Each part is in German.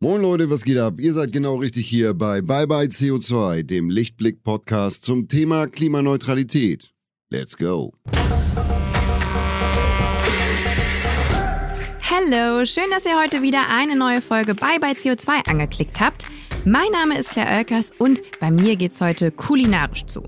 Moin Leute, was geht ab? Ihr seid genau richtig hier bei Bye Bye CO2, dem Lichtblick-Podcast zum Thema Klimaneutralität. Let's go! Hallo, schön, dass ihr heute wieder eine neue Folge Bye Bye CO2 angeklickt habt. Mein Name ist Claire Oelkers und bei mir geht's heute kulinarisch zu.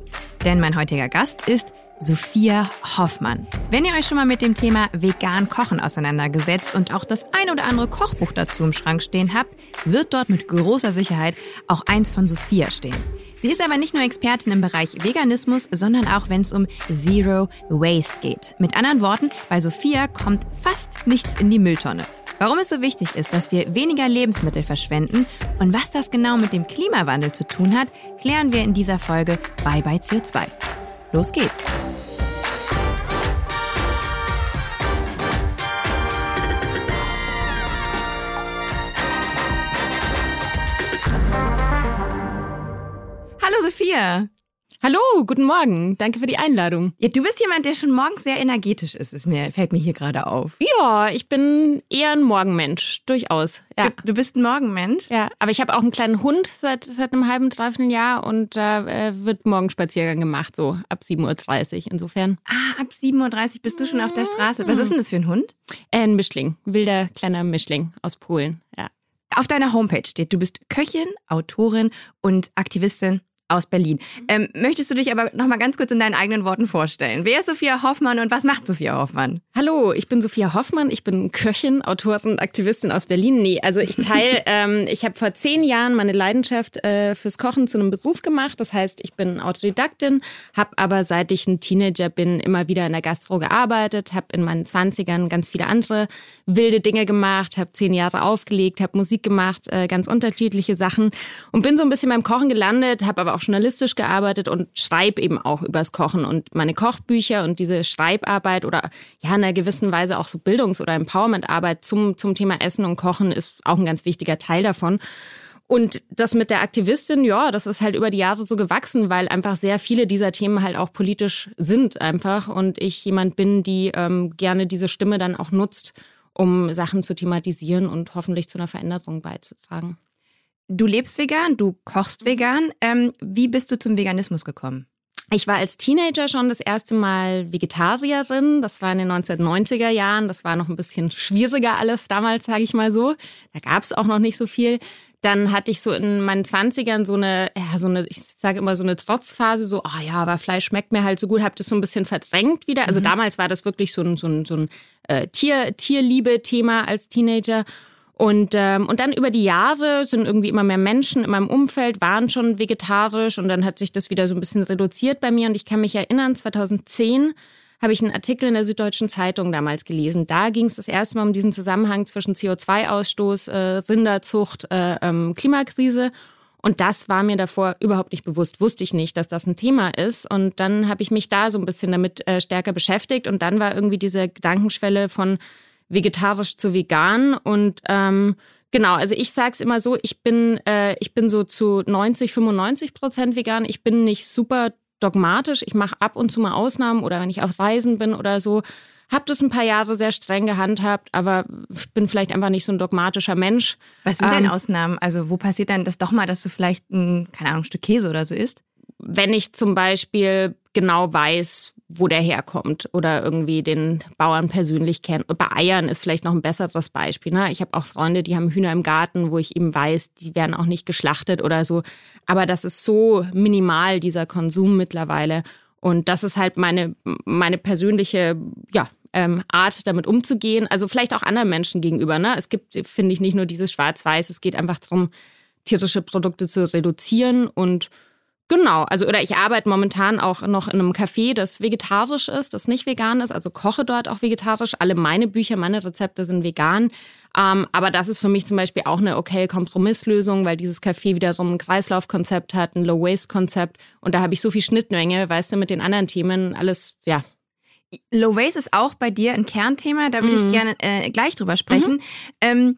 Denn mein heutiger Gast ist Sophia Hoffmann. Wenn ihr euch schon mal mit dem Thema vegan Kochen auseinandergesetzt und auch das ein oder andere Kochbuch dazu im Schrank stehen habt, wird dort mit großer Sicherheit auch eins von Sophia stehen. Sie ist aber nicht nur Expertin im Bereich Veganismus, sondern auch wenn es um Zero Waste geht. Mit anderen Worten, bei Sophia kommt fast nichts in die Mülltonne. Warum es so wichtig ist, dass wir weniger Lebensmittel verschwenden und was das genau mit dem Klimawandel zu tun hat, klären wir in dieser Folge Bye Bye CO2. Los geht's! Hallo Sophia. Hallo, guten Morgen. Danke für die Einladung. Ja, du bist jemand, der schon morgens sehr energetisch ist, ist mir, fällt mir hier gerade auf. Ja, ich bin eher ein Morgenmensch, durchaus. Ja. Du, du bist ein Morgenmensch? Ja, aber ich habe auch einen kleinen Hund seit, seit einem halben, dreiviertel Jahr und da äh, wird Morgenspaziergang gemacht, so ab 7.30 Uhr. Insofern. Ah, ab 7.30 Uhr bist du schon auf der Straße. Was ist denn das für ein Hund? Äh, ein Mischling, wilder kleiner Mischling aus Polen, ja. Auf deiner Homepage steht, du bist Köchin, Autorin und Aktivistin aus Berlin. Ähm, möchtest du dich aber noch mal ganz kurz in deinen eigenen Worten vorstellen? Wer ist Sophia Hoffmann und was macht Sophia Hoffmann? Hallo, ich bin Sophia Hoffmann. Ich bin Köchin, Autorin und Aktivistin aus Berlin. Nee, also ich teile, ähm, ich habe vor zehn Jahren meine Leidenschaft äh, fürs Kochen zu einem Beruf gemacht. Das heißt, ich bin Autodidaktin, habe aber seit ich ein Teenager bin immer wieder in der Gastro gearbeitet, habe in meinen Zwanzigern ganz viele andere wilde Dinge gemacht, habe zehn Jahre aufgelegt, habe Musik gemacht, äh, ganz unterschiedliche Sachen und bin so ein bisschen beim Kochen gelandet, habe aber auch journalistisch gearbeitet und schreibe eben auch übers Kochen und meine Kochbücher und diese Schreibarbeit oder ja in einer gewissen Weise auch so Bildungs- oder Empowermentarbeit zum, zum Thema Essen und Kochen ist auch ein ganz wichtiger Teil davon. Und das mit der Aktivistin, ja, das ist halt über die Jahre so gewachsen, weil einfach sehr viele dieser Themen halt auch politisch sind einfach und ich jemand bin, die ähm, gerne diese Stimme dann auch nutzt, um Sachen zu thematisieren und hoffentlich zu einer Veränderung beizutragen. Du lebst vegan, du kochst vegan. Ähm, wie bist du zum Veganismus gekommen? Ich war als Teenager schon das erste Mal Vegetarierin. Das war in den 1990er Jahren. Das war noch ein bisschen schwieriger alles damals, sage ich mal so. Da gab es auch noch nicht so viel. Dann hatte ich so in meinen Zwanzigern so eine, ja, so eine, ich sage immer so eine Trotzphase, so, ah oh ja, aber Fleisch schmeckt mir halt so gut, habe das so ein bisschen verdrängt wieder. Also mhm. damals war das wirklich so ein, so ein, so ein äh, Tier, Tierliebe-Thema als Teenager. Und, ähm, und dann über die Jahre sind irgendwie immer mehr Menschen in meinem Umfeld, waren schon vegetarisch und dann hat sich das wieder so ein bisschen reduziert bei mir. Und ich kann mich erinnern, 2010 habe ich einen Artikel in der Süddeutschen Zeitung damals gelesen. Da ging es das erste Mal um diesen Zusammenhang zwischen CO2-Ausstoß, äh, Rinderzucht, äh, ähm, Klimakrise. Und das war mir davor überhaupt nicht bewusst. Wusste ich nicht, dass das ein Thema ist. Und dann habe ich mich da so ein bisschen damit äh, stärker beschäftigt. Und dann war irgendwie diese Gedankenschwelle von vegetarisch zu vegan und ähm, Genau, also ich sage es immer so, ich bin, äh, ich bin so zu 90, 95 Prozent vegan. Ich bin nicht super dogmatisch. Ich mache ab und zu mal Ausnahmen oder wenn ich auf Reisen bin oder so. Hab das ein paar Jahre sehr streng gehandhabt, aber ich bin vielleicht einfach nicht so ein dogmatischer Mensch. Was sind denn ähm, Ausnahmen? Also wo passiert denn das doch mal, dass du vielleicht ein, keine Ahnung, ein Stück Käse oder so isst? Wenn ich zum Beispiel genau weiß, wo der herkommt oder irgendwie den Bauern persönlich kennt. Bei Eiern ist vielleicht noch ein besseres Beispiel. Ne? Ich habe auch Freunde, die haben Hühner im Garten, wo ich eben weiß, die werden auch nicht geschlachtet oder so. Aber das ist so minimal, dieser Konsum mittlerweile. Und das ist halt meine, meine persönliche, ja, ähm, Art, damit umzugehen. Also vielleicht auch anderen Menschen gegenüber. Ne? Es gibt, finde ich, nicht nur dieses Schwarz-Weiß. Es geht einfach darum, tierische Produkte zu reduzieren und Genau, also oder ich arbeite momentan auch noch in einem Café, das vegetarisch ist, das nicht vegan ist, also koche dort auch vegetarisch. Alle meine Bücher, meine Rezepte sind vegan. Ähm, aber das ist für mich zum Beispiel auch eine okay Kompromisslösung, weil dieses Café wieder so ein Kreislaufkonzept hat, ein Low-Waste-Konzept. Und da habe ich so viel Schnittmenge, weißt du, mit den anderen Themen, alles, ja, Low Waste ist auch bei dir ein Kernthema, da würde mhm. ich gerne äh, gleich drüber sprechen. Mhm. Ähm,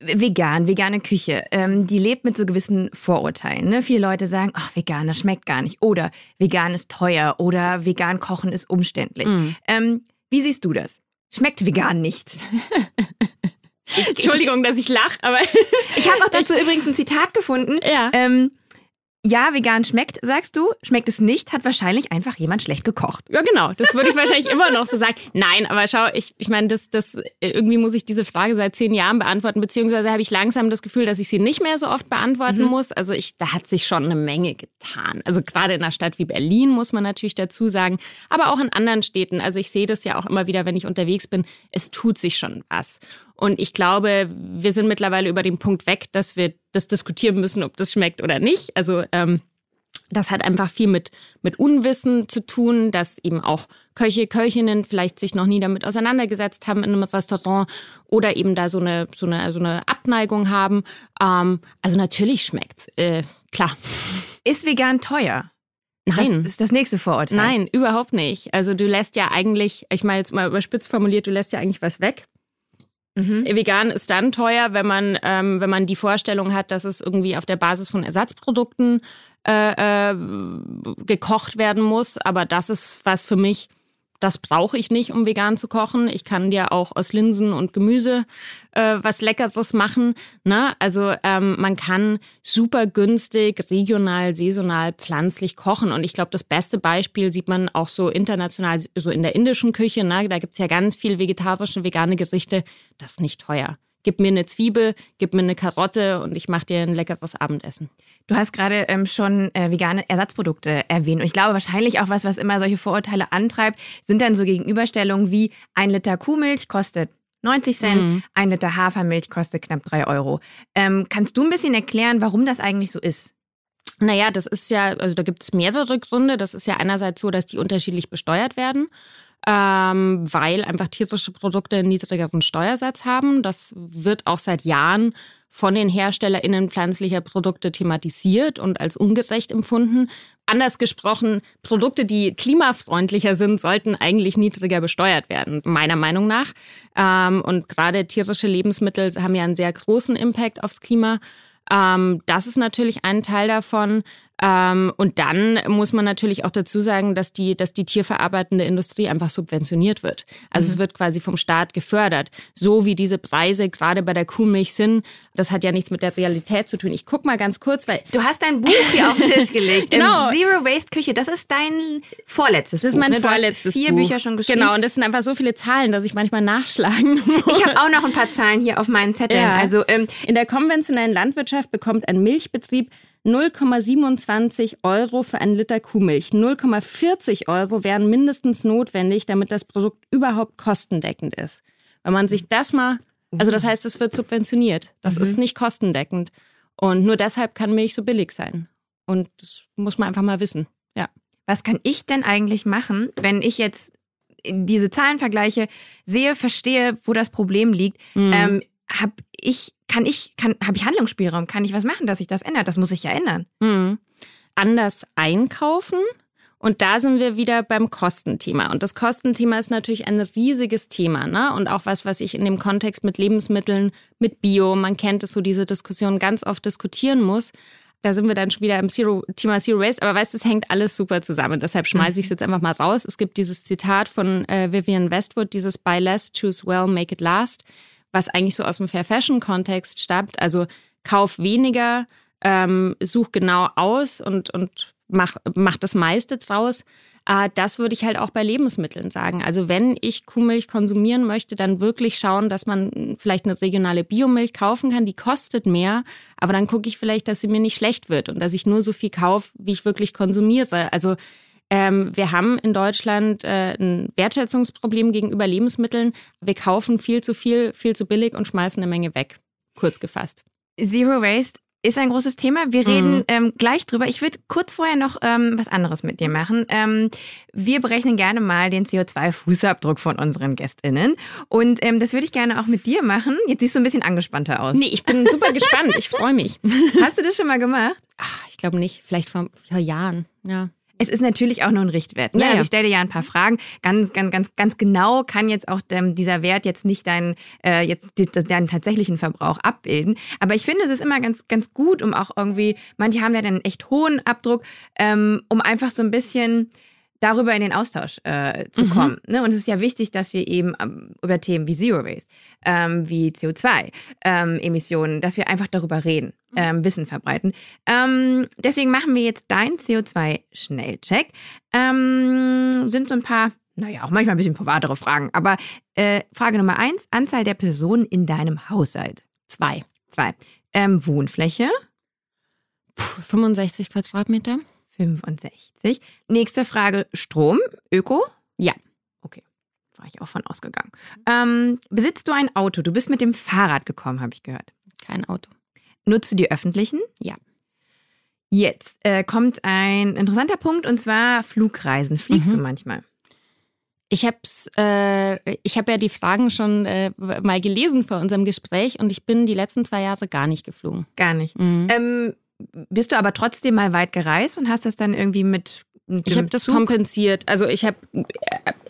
vegan, vegane Küche, ähm, die lebt mit so gewissen Vorurteilen. Ne? Viele Leute sagen, ach, vegan, das schmeckt gar nicht. Oder vegan ist teuer. Oder vegan kochen ist umständlich. Mhm. Ähm, wie siehst du das? Schmeckt vegan nicht? Ich, Entschuldigung, dass ich lache, aber. ich habe auch dazu übrigens ein Zitat gefunden. Ja. Ähm, ja, vegan schmeckt, sagst du. Schmeckt es nicht, hat wahrscheinlich einfach jemand schlecht gekocht. Ja, genau. Das würde ich wahrscheinlich immer noch so sagen. Nein, aber schau, ich, ich meine, das, das, irgendwie muss ich diese Frage seit zehn Jahren beantworten, beziehungsweise habe ich langsam das Gefühl, dass ich sie nicht mehr so oft beantworten mhm. muss. Also ich, da hat sich schon eine Menge getan. Also gerade in einer Stadt wie Berlin muss man natürlich dazu sagen, aber auch in anderen Städten. Also ich sehe das ja auch immer wieder, wenn ich unterwegs bin. Es tut sich schon was. Und ich glaube, wir sind mittlerweile über den Punkt weg, dass wir das diskutieren müssen, ob das schmeckt oder nicht. Also ähm, das hat einfach viel mit, mit Unwissen zu tun, dass eben auch Köche, Köchinnen vielleicht sich noch nie damit auseinandergesetzt haben in einem Restaurant oder eben da so eine, so eine, so eine Abneigung haben. Ähm, also natürlich schmeckt's, äh, klar. Ist vegan teuer? Nein. Das ist das nächste Vorurteil. Nein, überhaupt nicht. Also du lässt ja eigentlich, ich meine jetzt mal überspitzt formuliert, du lässt ja eigentlich was weg. Mhm. Vegan ist dann teuer, wenn man, ähm, wenn man die Vorstellung hat, dass es irgendwie auf der Basis von Ersatzprodukten äh, äh, gekocht werden muss. Aber das ist was für mich das brauche ich nicht, um vegan zu kochen. Ich kann dir auch aus Linsen und Gemüse äh, was Leckeres machen. Ne? Also ähm, man kann super günstig, regional, saisonal, pflanzlich kochen. Und ich glaube, das beste Beispiel sieht man auch so international, so in der indischen Küche. Ne? Da gibt's ja ganz viel vegetarische, vegane Gerichte. Das ist nicht teuer gib mir eine Zwiebel, gib mir eine Karotte und ich mache dir ein leckeres Abendessen. Du hast gerade ähm, schon äh, vegane Ersatzprodukte erwähnt und ich glaube wahrscheinlich auch was, was immer solche Vorurteile antreibt, sind dann so Gegenüberstellungen wie ein Liter Kuhmilch kostet 90 Cent, mhm. ein Liter Hafermilch kostet knapp drei Euro. Ähm, kannst du ein bisschen erklären, warum das eigentlich so ist? Naja, das ist ja, also da gibt es mehrere Gründe. Das ist ja einerseits so, dass die unterschiedlich besteuert werden ähm, weil einfach tierische Produkte einen niedrigeren Steuersatz haben. Das wird auch seit Jahren von den HerstellerInnen pflanzlicher Produkte thematisiert und als ungerecht empfunden. Anders gesprochen, Produkte, die klimafreundlicher sind, sollten eigentlich niedriger besteuert werden, meiner Meinung nach. Ähm, und gerade tierische Lebensmittel haben ja einen sehr großen Impact aufs Klima. Ähm, das ist natürlich ein Teil davon. Ähm, und dann muss man natürlich auch dazu sagen, dass die, dass die tierverarbeitende Industrie einfach subventioniert wird. Also mhm. es wird quasi vom Staat gefördert. So wie diese Preise gerade bei der Kuhmilch sind, das hat ja nichts mit der Realität zu tun. Ich guck mal ganz kurz, weil. Du hast dein Buch hier auf den Tisch gelegt. genau. Zero Waste Küche. Das ist dein vorletztes Buch. Das ist mein ne? vorletztes vier Buch. Bücher schon geschrieben. Genau, und das sind einfach so viele Zahlen, dass ich manchmal nachschlagen muss. Ich habe auch noch ein paar Zahlen hier auf meinen Zetteln. Ja. Also ähm, in der konventionellen Landwirtschaft bekommt ein Milchbetrieb 0,27 Euro für einen Liter Kuhmilch. 0,40 Euro wären mindestens notwendig, damit das Produkt überhaupt kostendeckend ist. Wenn man sich das mal, also das heißt, es wird subventioniert. Das mhm. ist nicht kostendeckend. Und nur deshalb kann Milch so billig sein. Und das muss man einfach mal wissen. Ja. Was kann ich denn eigentlich machen, wenn ich jetzt diese Zahlenvergleiche sehe, verstehe, wo das Problem liegt? Mhm. Ähm, hab ich, kann ich, kann, habe ich Handlungsspielraum? Kann ich was machen, dass sich das ändert? Das muss sich ja ändern. Mhm. Anders einkaufen. Und da sind wir wieder beim Kostenthema. Und das Kostenthema ist natürlich ein riesiges Thema, ne? Und auch was, was ich in dem Kontext mit Lebensmitteln, mit Bio, man kennt es so, diese Diskussion ganz oft diskutieren muss. Da sind wir dann schon wieder im Zero, Thema Zero Waste. Aber weißt du, es hängt alles super zusammen. Deshalb schmeiße ich es mhm. jetzt einfach mal raus. Es gibt dieses Zitat von äh, Vivian Westwood, dieses Buy less, choose well, make it last was eigentlich so aus dem Fair Fashion Kontext stammt. Also kauf weniger, ähm, such genau aus und, und mach, mach das meiste draus. Äh, das würde ich halt auch bei Lebensmitteln sagen. Also wenn ich Kuhmilch konsumieren möchte, dann wirklich schauen, dass man vielleicht eine regionale Biomilch kaufen kann. Die kostet mehr, aber dann gucke ich vielleicht, dass sie mir nicht schlecht wird und dass ich nur so viel kaufe, wie ich wirklich konsumiere. Also ähm, wir haben in Deutschland äh, ein Wertschätzungsproblem gegenüber Lebensmitteln. Wir kaufen viel zu viel, viel zu billig und schmeißen eine Menge weg. Kurz gefasst. Zero Waste ist ein großes Thema. Wir reden mhm. ähm, gleich drüber. Ich würde kurz vorher noch ähm, was anderes mit dir machen. Ähm, wir berechnen gerne mal den CO2-Fußabdruck von unseren GästInnen. Und ähm, das würde ich gerne auch mit dir machen. Jetzt siehst du ein bisschen angespannter aus. Nee, ich bin super gespannt. Ich freue mich. Hast du das schon mal gemacht? Ach, ich glaube nicht. Vielleicht vor, vor Jahren. Ja. Es ist natürlich auch nur ein Richtwert. Ne? Ja, also ich stelle dir ja ein paar Fragen. Ganz, ganz, ganz, ganz genau kann jetzt auch dieser Wert jetzt nicht deinen, äh, jetzt deinen tatsächlichen Verbrauch abbilden. Aber ich finde, es ist immer ganz, ganz gut, um auch irgendwie, manche haben ja dann einen echt hohen Abdruck, ähm, um einfach so ein bisschen darüber in den Austausch äh, zu Mhm. kommen. Ne? Und es ist ja wichtig, dass wir eben ähm, über Themen wie Zero Waste, ähm, wie CO2-Emissionen, dass wir einfach darüber reden, Mhm. ähm, Wissen verbreiten. Ähm, deswegen machen wir jetzt deinen CO2-Schnellcheck. Ähm, sind so ein paar, naja, auch manchmal ein bisschen privatere Fragen. Aber äh, Frage Nummer eins: Anzahl der Personen in deinem Haushalt. Zwei. Zwei. Ähm, Wohnfläche. Puh, 65 Quadratmeter. 65. Nächste Frage: Strom, Öko? Ja. Okay, war ich auch von ausgegangen. Ähm, besitzt du ein Auto? Du bist mit dem Fahrrad gekommen, habe ich gehört. Kein Auto. Nutzt du die öffentlichen? Ja. Jetzt äh, kommt ein interessanter Punkt und zwar Flugreisen. Fliegst Mhm. du manchmal? Ich hab's, äh, ich habe ja die Fragen schon äh, mal gelesen vor unserem Gespräch und ich bin die letzten zwei Jahre gar nicht geflogen. Gar nicht. Mhm. Ähm, bist du aber trotzdem mal weit gereist und hast das dann irgendwie mit. Ich habe das Zug? kompensiert. Also ich habe,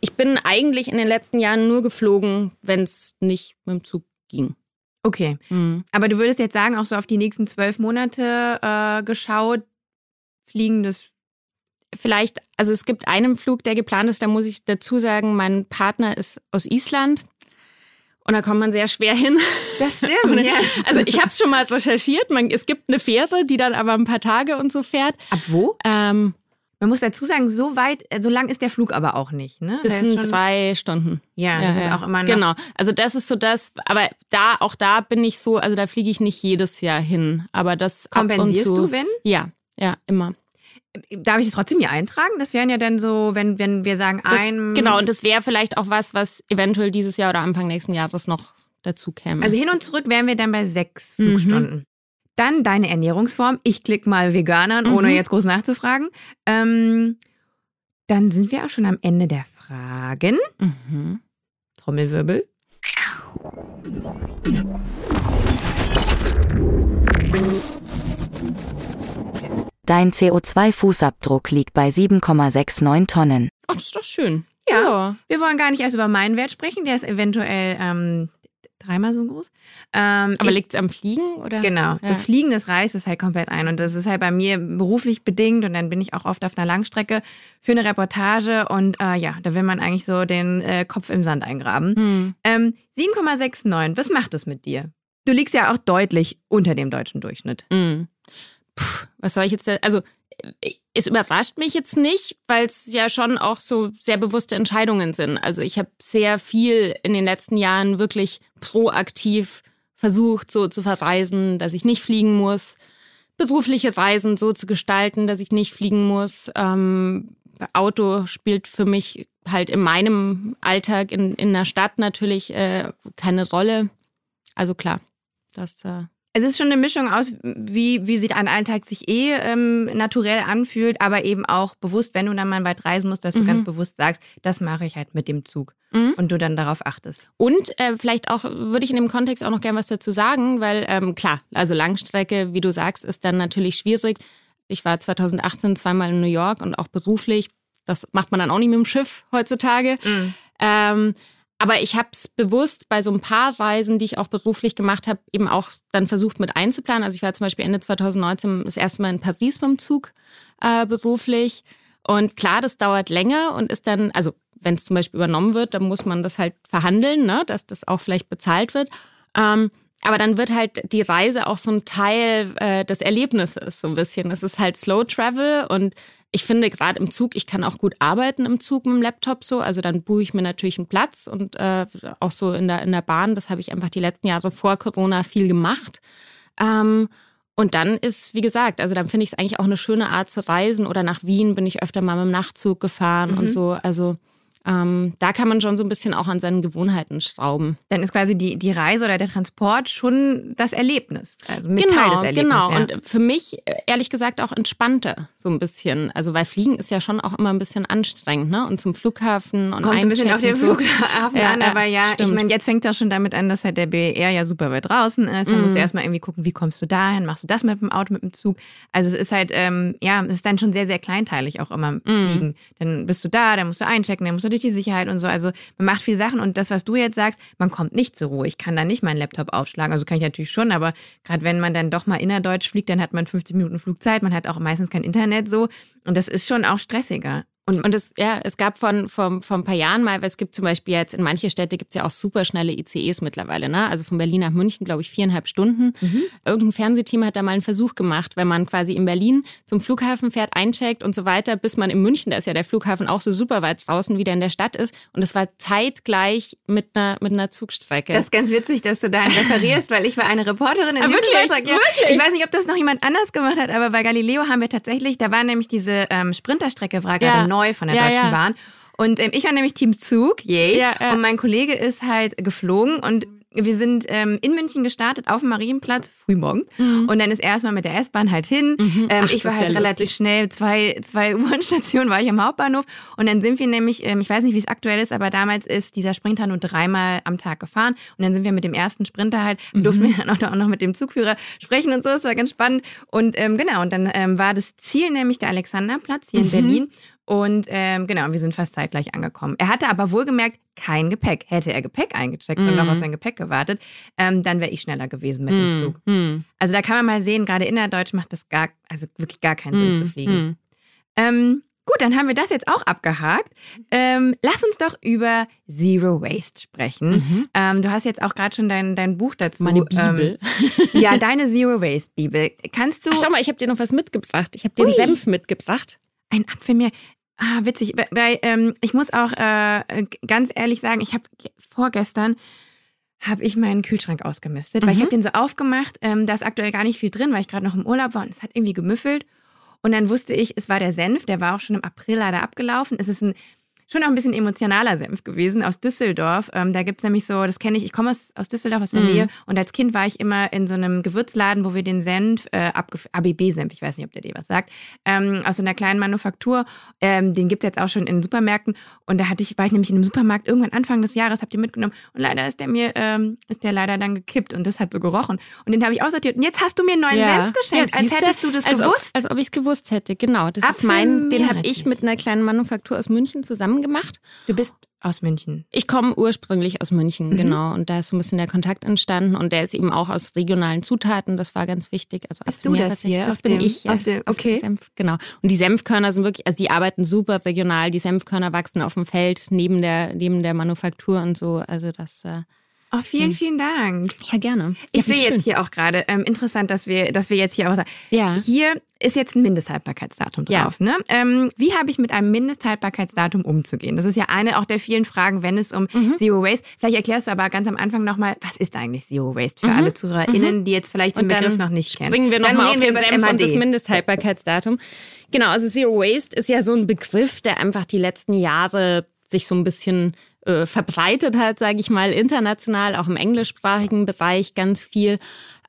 ich bin eigentlich in den letzten Jahren nur geflogen, wenn es nicht mit dem Zug ging. Okay. Aber du würdest jetzt sagen, auch so auf die nächsten zwölf Monate äh, geschaut, fliegen das. Vielleicht, also es gibt einen Flug, der geplant ist, da muss ich dazu sagen, mein Partner ist aus Island und da kommt man sehr schwer hin. Das stimmt, ja. Also ich habe es schon mal recherchiert. Man, es gibt eine Fähre, die dann aber ein paar Tage und so fährt. Ab wo? Ähm, Man muss dazu sagen, so weit, äh, so lang ist der Flug aber auch nicht, ne? das ist sind schon- drei Stunden. Ja, das ist auch immer noch. Genau. Also das ist so das, aber da, auch da bin ich so, also da fliege ich nicht jedes Jahr hin. Aber das Kompensierst zu, du, wenn? Ja, ja, immer. Darf ich das trotzdem hier eintragen? Das wären ja dann so, wenn, wenn wir sagen, Das, ein. genau, und das wäre vielleicht auch was, was eventuell dieses Jahr oder Anfang nächsten Jahres noch dazu käme. Also hin und zurück wären wir dann bei sechs Mhm. Flugstunden. Dann deine Ernährungsform. Ich klicke mal Veganern, ohne Mhm. jetzt groß nachzufragen. Ähm, dann sind wir auch schon am Ende der Fragen. mhm. Trommelwirbel. Dein CO2-Fußabdruck liegt bei 7,69 Tonnen. Oh, das ist doch schön. Ja. Wir wollen gar nicht erst über meinen Wert sprechen. Der ist eventuell ähm, dreimal so groß. Ähm, Aber ich- liegt's am Fliegen oder? Genau, das Ja. Fliegen, das reißt es halt komplett ein. Und das ist halt bei mir beruflich bedingt. Und dann bin ich auch oft auf einer Langstrecke für eine Reportage. Und äh, ja, da will man eigentlich so den äh, Kopf im Sand eingraben. Hm. Ähm, 7,69, was macht das mit dir? Du liegst ja auch deutlich unter dem deutschen Durchschnitt. Mm. Puh, was soll ich jetzt, also äh, es überrascht mich jetzt nicht, weil es ja schon auch so sehr bewusste Entscheidungen sind. Also ich habe sehr viel in den letzten Jahren wirklich proaktiv versucht, so zu verreisen, dass ich nicht fliegen muss, berufliche Reisen so zu gestalten, dass ich nicht fliegen muss. Ähm, Auto spielt für mich halt in meinem Alltag in, in der Stadt natürlich äh, keine Rolle. Also klar, das äh, Es ist schon eine Mischung aus, wie, wie sich ein Alltag sich eh ähm, naturell anfühlt, aber eben auch bewusst, wenn du dann mal weit reisen musst, dass du Mhm. ganz bewusst sagst, das mache ich halt mit dem Zug. Mhm. Und du dann darauf achtest. Und äh, vielleicht auch, würde ich in dem Kontext auch noch gern was dazu sagen, weil ähm, klar, also Langstrecke, wie du sagst, ist dann natürlich schwierig. Ich war 2018 zweimal in New York und auch beruflich. Das macht man dann auch nicht mit dem Schiff heutzutage. Ähm, aber ich habe es bewusst bei so ein paar Reisen, die ich auch beruflich gemacht habe, eben auch dann versucht mit einzuplanen. Also ich war zum Beispiel Ende 2019 das erste Mal in Paris beim Zug äh, beruflich. Und klar, das dauert länger und ist dann, also wenn es zum Beispiel übernommen wird, dann muss man das halt verhandeln, ne, dass das auch vielleicht bezahlt wird. Ähm, aber dann wird halt die Reise auch so ein Teil äh, des Erlebnisses, so ein bisschen. Es ist halt Slow Travel und ich finde gerade im Zug, ich kann auch gut arbeiten im Zug mit dem Laptop so. Also dann buche ich mir natürlich einen Platz und äh, auch so in der, in der Bahn, das habe ich einfach die letzten Jahre vor Corona viel gemacht. Ähm, und dann ist, wie gesagt, also dann finde ich es eigentlich auch eine schöne Art zu reisen. Oder nach Wien bin ich öfter mal mit dem Nachtzug gefahren und so. Also ähm, da kann man schon so ein bisschen auch an seinen Gewohnheiten schrauben. Dann ist quasi die, die Reise oder der Transport schon das Erlebnis. Also mit Teil des Erlebnisses. genau. Ja. Und für mich ehrlich gesagt auch entspannter so ein bisschen. Also weil Fliegen ist ja schon auch immer ein bisschen anstrengend, ne? Und zum Flughafen und Kommt ein bisschen auf den. Flughafen Ja, an, aber ja, ich stimmt. meine, jetzt fängt das schon damit an, dass halt der BER ja super weit draußen ist. Dann musst du Mhm. erstmal irgendwie gucken, wie kommst du dahin? Machst du das mit dem Auto, mit dem Zug? Also es ist halt, ähm, ja, es ist dann schon sehr, sehr kleinteilig auch immer Mhm. Fliegen. Dann bist du da, dann musst du einchecken, dann musst du durch die Sicherheit und so. Also man macht viel Sachen und das, was du jetzt sagst, man kommt nicht zur Ruhe. Ich kann da nicht meinen Laptop aufschlagen. Also kann ich natürlich schon, aber gerade wenn man dann doch mal innerdeutsch fliegt, dann hat man 50 Minuten Flugzeit, man hat auch meistens kein Internet so. Und das ist schon auch stressiger. Und, und es, ja, es gab von, von, von ein paar Jahren mal, weil es gibt zum Beispiel jetzt in manche Städte gibt es ja auch super schnelle ICEs mittlerweile, ne? Also von Berlin nach München, glaube ich, viereinhalb Stunden. Mhm. Irgendein Fernsehteam hat da mal einen Versuch gemacht, wenn man quasi in Berlin zum Flughafen fährt, eincheckt und so weiter, bis man in München, da ist ja der Flughafen auch so super weit draußen, wie der in der Stadt ist. Und es war zeitgleich mit einer, mit einer Zugstrecke. Das ist ganz witzig, dass du da referierst, weil ich war eine Reporterin in ah, wirklich? Ja, wirklich? Ich weiß nicht, ob das noch jemand anders gemacht hat, aber bei Galileo haben wir tatsächlich, da war nämlich diese ähm, Sprinterstrecke, war gerade ja neu von der ja, Deutschen ja. Bahn. Und ähm, ich war nämlich Team Zug, yay. Ja, ja. Und mein Kollege ist halt geflogen und wir sind ähm, in München gestartet auf dem Marienplatz frühmorgen mhm. und dann ist erstmal mit der S-Bahn halt hin. Mhm. Ähm, Ach, ich war halt ja relativ lustig. schnell, zwei, zwei U-Bahn-Stationen war ich am Hauptbahnhof und dann sind wir nämlich, ähm, ich weiß nicht, wie es aktuell ist, aber damals ist dieser Sprinter nur dreimal am Tag gefahren und dann sind wir mit dem ersten Sprinter halt, mhm. durften wir dann auch, auch noch mit dem Zugführer sprechen und so, das war ganz spannend und ähm, genau, und dann ähm, war das Ziel nämlich der Alexanderplatz hier in mhm. Berlin und ähm, genau, wir sind fast zeitgleich angekommen. Er hatte aber wohlgemerkt kein Gepäck. Hätte er Gepäck eingecheckt mm. und noch auf mhm. sein Gepäck gewartet, ähm, dann wäre ich schneller gewesen mit mm. dem mhm. Zug. Mm. Also da kann man mal sehen, gerade innerdeutsch macht das gar, also wirklich gar keinen Sinn zu fliegen. Ähm, gut, dann haben wir das jetzt auch abgehakt. Ähm, lass uns doch über Zero Waste sprechen. Mhm. Ähm, du hast jetzt auch gerade schon dein, dein Buch dazu. Meine Bibel. Ähm, ja, deine Zero Waste Bibel. Kannst du. Ach, schau mal, ich habe dir noch was mitgebracht. Ich habe den Ui. Senf mitgebracht. Ein Apfel mehr. Ah, witzig, weil ähm, ich muss auch äh, ganz ehrlich sagen, ich habe vorgestern habe ich meinen Kühlschrank ausgemistet, mhm. weil ich habe mhm. den so aufgemacht, ähm, da ist aktuell gar nicht viel drin, weil ich gerade noch im Urlaub war und es hat irgendwie gemüffelt. Und dann wusste ich, es war der Senf, der war auch schon im April leider abgelaufen. Es ist ein schon auch ein bisschen emotionaler Senf gewesen aus Düsseldorf. Ähm, da gibt es nämlich so, das kenne ich, ich komme aus, aus Düsseldorf, aus der mm. Nähe. Und als Kind war ich immer in so einem Gewürzladen, wo wir den Senf, äh, ABB-Senf, ich weiß nicht, ob der dir was sagt, ähm, aus so einer kleinen Manufaktur. Ähm, den gibt es jetzt auch schon in Supermärkten. Und da hatte ich, war ich nämlich in einem Supermarkt irgendwann Anfang des Jahres, habt ihr mitgenommen. Und leider ist der mir, ähm, ist der leider dann gekippt und das hat so gerochen. Und den habe ich aussortiert. Und jetzt hast du mir einen neuen ja. Senf geschenkt, ja, als hättest du das als gewusst. Ob, als ob ich es gewusst hätte, genau. Das Apfel ist mein, den habe ich mit einer kleinen Manufaktur aus München zusammen zusammen gemacht. Du bist aus München. Ich komme ursprünglich aus München, mhm. genau. Und da ist so ein bisschen der Kontakt entstanden. Und der ist eben auch aus regionalen Zutaten. Das war ganz wichtig. Also Hast du das hier? Das bin dem, ich. Auf dem, okay. Senf, genau. Und die Senfkörner sind wirklich, also die arbeiten super regional. Die Senfkörner wachsen auf dem Feld neben der, neben der Manufaktur und so. Also das. Äh, Oh, vielen, vielen Dank. Ja, gerne. Ich sehe jetzt hier auch gerade, ähm, interessant, dass wir, dass wir jetzt hier auch sagen. Ja. Hier ist jetzt ein Mindesthaltbarkeitsdatum drauf. Ja. Ne? Ähm, wie habe ich mit einem Mindesthaltbarkeitsdatum umzugehen? Das ist ja eine auch der vielen Fragen, wenn es um mhm. Zero Waste. Vielleicht erklärst du aber ganz am Anfang nochmal, was ist eigentlich Zero Waste für mhm. alle ZuhörerInnen, mhm. die jetzt vielleicht den Begriff noch nicht kennen. Bringen wir nochmal auf den Senf und das Mindesthaltbarkeitsdatum. Genau, also Zero Waste ist ja so ein Begriff, der einfach die letzten Jahre sich so ein bisschen äh, verbreitet hat, sage ich mal, international, auch im englischsprachigen Bereich ganz viel.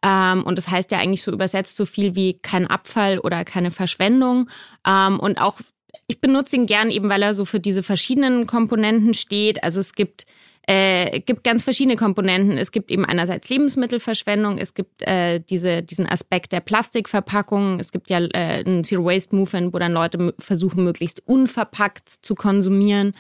Ähm, und das heißt ja eigentlich so übersetzt so viel wie kein Abfall oder keine Verschwendung. Ähm, und auch, ich benutze ihn gern eben, weil er so für diese verschiedenen Komponenten steht. Also es gibt äh, gibt ganz verschiedene Komponenten. Es gibt eben einerseits Lebensmittelverschwendung, es gibt äh, diese, diesen Aspekt der Plastikverpackung, es gibt ja äh, ein Zero Waste Movement, wo dann Leute versuchen, möglichst unverpackt zu konsumieren.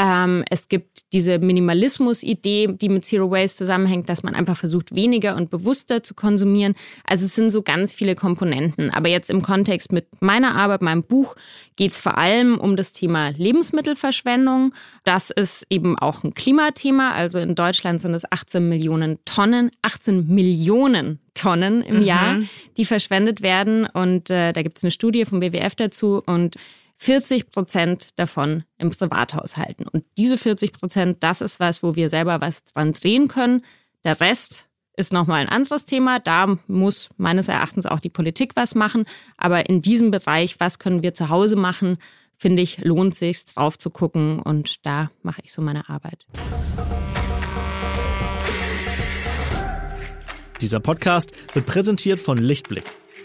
Ähm, es gibt diese Minimalismus-Idee, die mit Zero Waste zusammenhängt, dass man einfach versucht, weniger und bewusster zu konsumieren. Also es sind so ganz viele Komponenten. Aber jetzt im Kontext mit meiner Arbeit, meinem Buch, geht es vor allem um das Thema Lebensmittelverschwendung. Das ist eben auch ein Klimathema. Also in Deutschland sind es 18 Millionen Tonnen, 18 Millionen Tonnen im mhm. Jahr, die verschwendet werden. Und äh, da gibt es eine Studie vom WWF dazu. Und 40 Prozent davon im Privathaushalten. Und diese 40 Prozent, das ist was, wo wir selber was dran drehen können. Der Rest ist nochmal ein anderes Thema. Da muss meines Erachtens auch die Politik was machen. Aber in diesem Bereich, was können wir zu Hause machen, finde ich, lohnt sich drauf zu gucken. Und da mache ich so meine Arbeit. Dieser Podcast wird präsentiert von Lichtblick.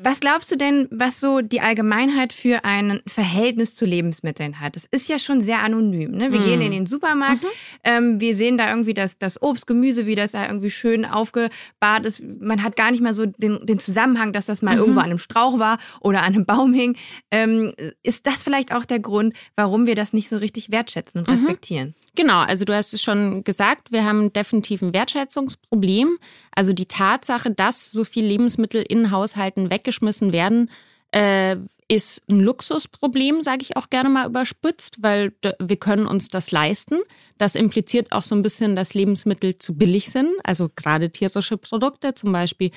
Was glaubst du denn, was so die Allgemeinheit für ein Verhältnis zu Lebensmitteln hat? Das ist ja schon sehr anonym. Ne? Wir mhm. gehen in den Supermarkt, mhm. ähm, wir sehen da irgendwie das, das Obst, Gemüse, wie das da irgendwie schön aufgebahrt ist. Man hat gar nicht mal so den, den Zusammenhang, dass das mal mhm. irgendwo an einem Strauch war oder an einem Baum hing. Ähm, ist das vielleicht auch der Grund, warum wir das nicht so richtig wertschätzen und mhm. respektieren? Genau, also du hast es schon gesagt, wir haben definitiv ein Wertschätzungsproblem. Also die Tatsache, dass so viel Lebensmittel in Haushalten weggeschmissen werden, äh, ist ein Luxusproblem, sage ich auch gerne mal überspitzt, weil wir können uns das leisten. Das impliziert auch so ein bisschen, dass Lebensmittel zu billig sind, also gerade tierische Produkte zum Beispiel.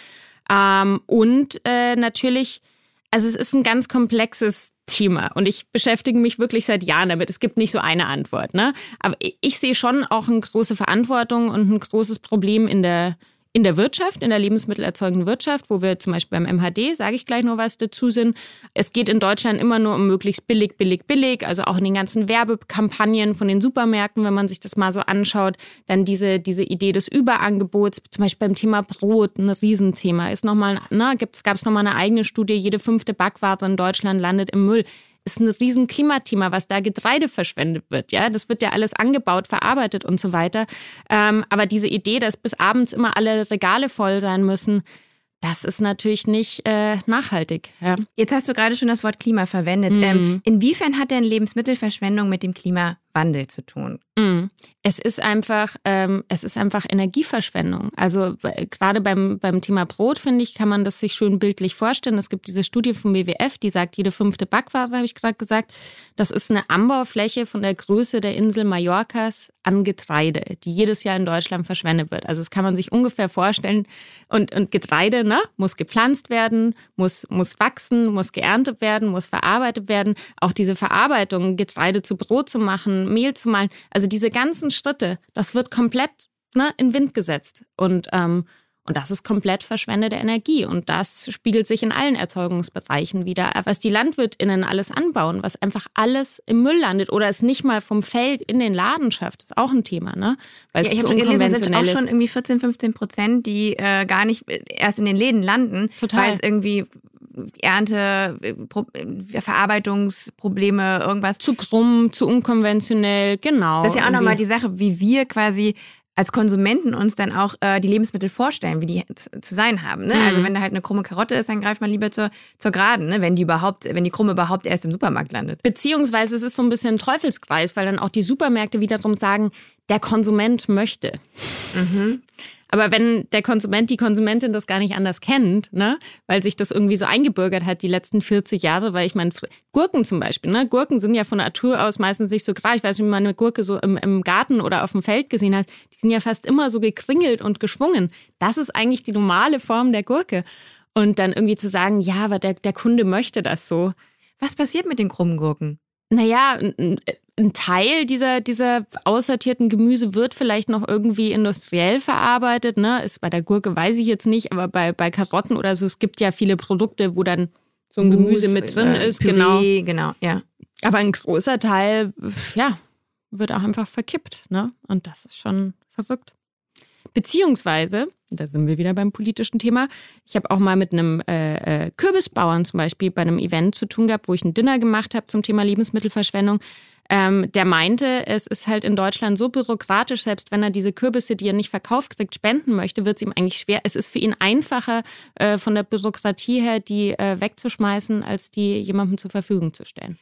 Ähm, und äh, natürlich, also es ist ein ganz komplexes Thema und ich beschäftige mich wirklich seit Jahren damit. Es gibt nicht so eine Antwort, ne? Aber ich sehe schon auch eine große Verantwortung und ein großes Problem in der in der Wirtschaft, in der lebensmittelerzeugenden Wirtschaft, wo wir zum Beispiel beim MHD, sage ich gleich noch was dazu sind. Es geht in Deutschland immer nur um möglichst billig, billig, billig, also auch in den ganzen Werbekampagnen von den Supermärkten, wenn man sich das mal so anschaut, dann diese, diese Idee des Überangebots, zum Beispiel beim Thema Brot, ein Riesenthema, ist nochmal, ne, gab es nochmal eine eigene Studie, jede fünfte Backware in Deutschland landet im Müll ist ein riesen Klimathema, was da Getreide verschwendet wird. Ja, das wird ja alles angebaut, verarbeitet und so weiter. Ähm, aber diese Idee, dass bis abends immer alle Regale voll sein müssen, das ist natürlich nicht äh, nachhaltig. Ja. Jetzt hast du gerade schon das Wort Klima verwendet. Mhm. Ähm, inwiefern hat denn Lebensmittelverschwendung mit dem Klimawandel zu tun? Mhm. Es ist einfach, ähm, es ist einfach Energieverschwendung. Also äh, gerade beim, beim Thema Brot, finde ich, kann man das sich schön bildlich vorstellen. Es gibt diese Studie vom WWF, die sagt, jede fünfte Backware, habe ich gerade gesagt, das ist eine Anbaufläche von der Größe der Insel Mallorcas an Getreide, die jedes Jahr in Deutschland verschwendet wird. Also das kann man sich ungefähr vorstellen. Und, und Getreide ne, muss gepflanzt werden, muss, muss wachsen, muss geerntet werden, muss verarbeitet werden. Auch diese Verarbeitung, Getreide zu Brot zu machen, Mehl zu malen, also diese ganzen Schritte, das wird komplett ne, in Wind gesetzt. Und, ähm, und das ist komplett verschwendete Energie. Und das spiegelt sich in allen Erzeugungsbereichen wieder. Was die LandwirtInnen alles anbauen, was einfach alles im Müll landet oder es nicht mal vom Feld in den Laden schafft, ist auch ein Thema, ne? Weil ja, ich habe schon gelesen, es sind auch schon irgendwie 14, 15 Prozent, die äh, gar nicht erst in den Läden landen, Total. weil es irgendwie Ernte, Verarbeitungsprobleme, irgendwas. Zu krumm, zu unkonventionell, genau. Das ist ja auch nochmal die Sache, wie wir quasi als Konsumenten uns dann auch äh, die Lebensmittel vorstellen, wie die zu, zu sein haben. Ne? Also mhm. Also wenn da halt eine krumme Karotte ist, dann greift man lieber zur, zur Geraden, ne? wenn die überhaupt, wenn die krumme überhaupt erst im Supermarkt landet. Beziehungsweise es ist so ein bisschen ein Teufelskreis, weil dann auch die Supermärkte wiederum sagen, der Konsument möchte. Mhm. Aber wenn der Konsument, die Konsumentin das gar nicht anders kennt, ne, weil sich das irgendwie so eingebürgert hat die letzten 40 Jahre, weil ich meine, Gurken zum Beispiel, ne, Gurken sind ja von Natur aus meistens nicht so klar. Ich weiß nicht, wie man eine Gurke so im, im Garten oder auf dem Feld gesehen hat. Die sind ja fast immer so gekringelt und geschwungen. Das ist eigentlich die normale Form der Gurke. Und dann irgendwie zu sagen, ja, aber der, der Kunde möchte das so. Was passiert mit den krummen Gurken? Naja, ein Teil dieser, dieser aussortierten Gemüse wird vielleicht noch irgendwie industriell verarbeitet. Ne? Ist bei der Gurke weiß ich jetzt nicht, aber bei, bei Karotten oder so, es gibt ja viele Produkte, wo dann so ein Gemüse mit drin äh, ist. Püree, genau. genau, ja. Aber ein großer Teil, ja, wird auch einfach verkippt. Ne? Und das ist schon verrückt. Beziehungsweise, da sind wir wieder beim politischen Thema, ich habe auch mal mit einem äh, äh, Kürbisbauern zum Beispiel bei einem Event zu tun gehabt, wo ich ein Dinner gemacht habe zum Thema Lebensmittelverschwendung. Ähm, der meinte, es ist halt in Deutschland so bürokratisch, selbst wenn er diese Kürbisse, die er nicht verkauft kriegt, spenden möchte, wird es ihm eigentlich schwer. Es ist für ihn einfacher, äh, von der Bürokratie her die äh, wegzuschmeißen, als die jemandem zur Verfügung zu stellen.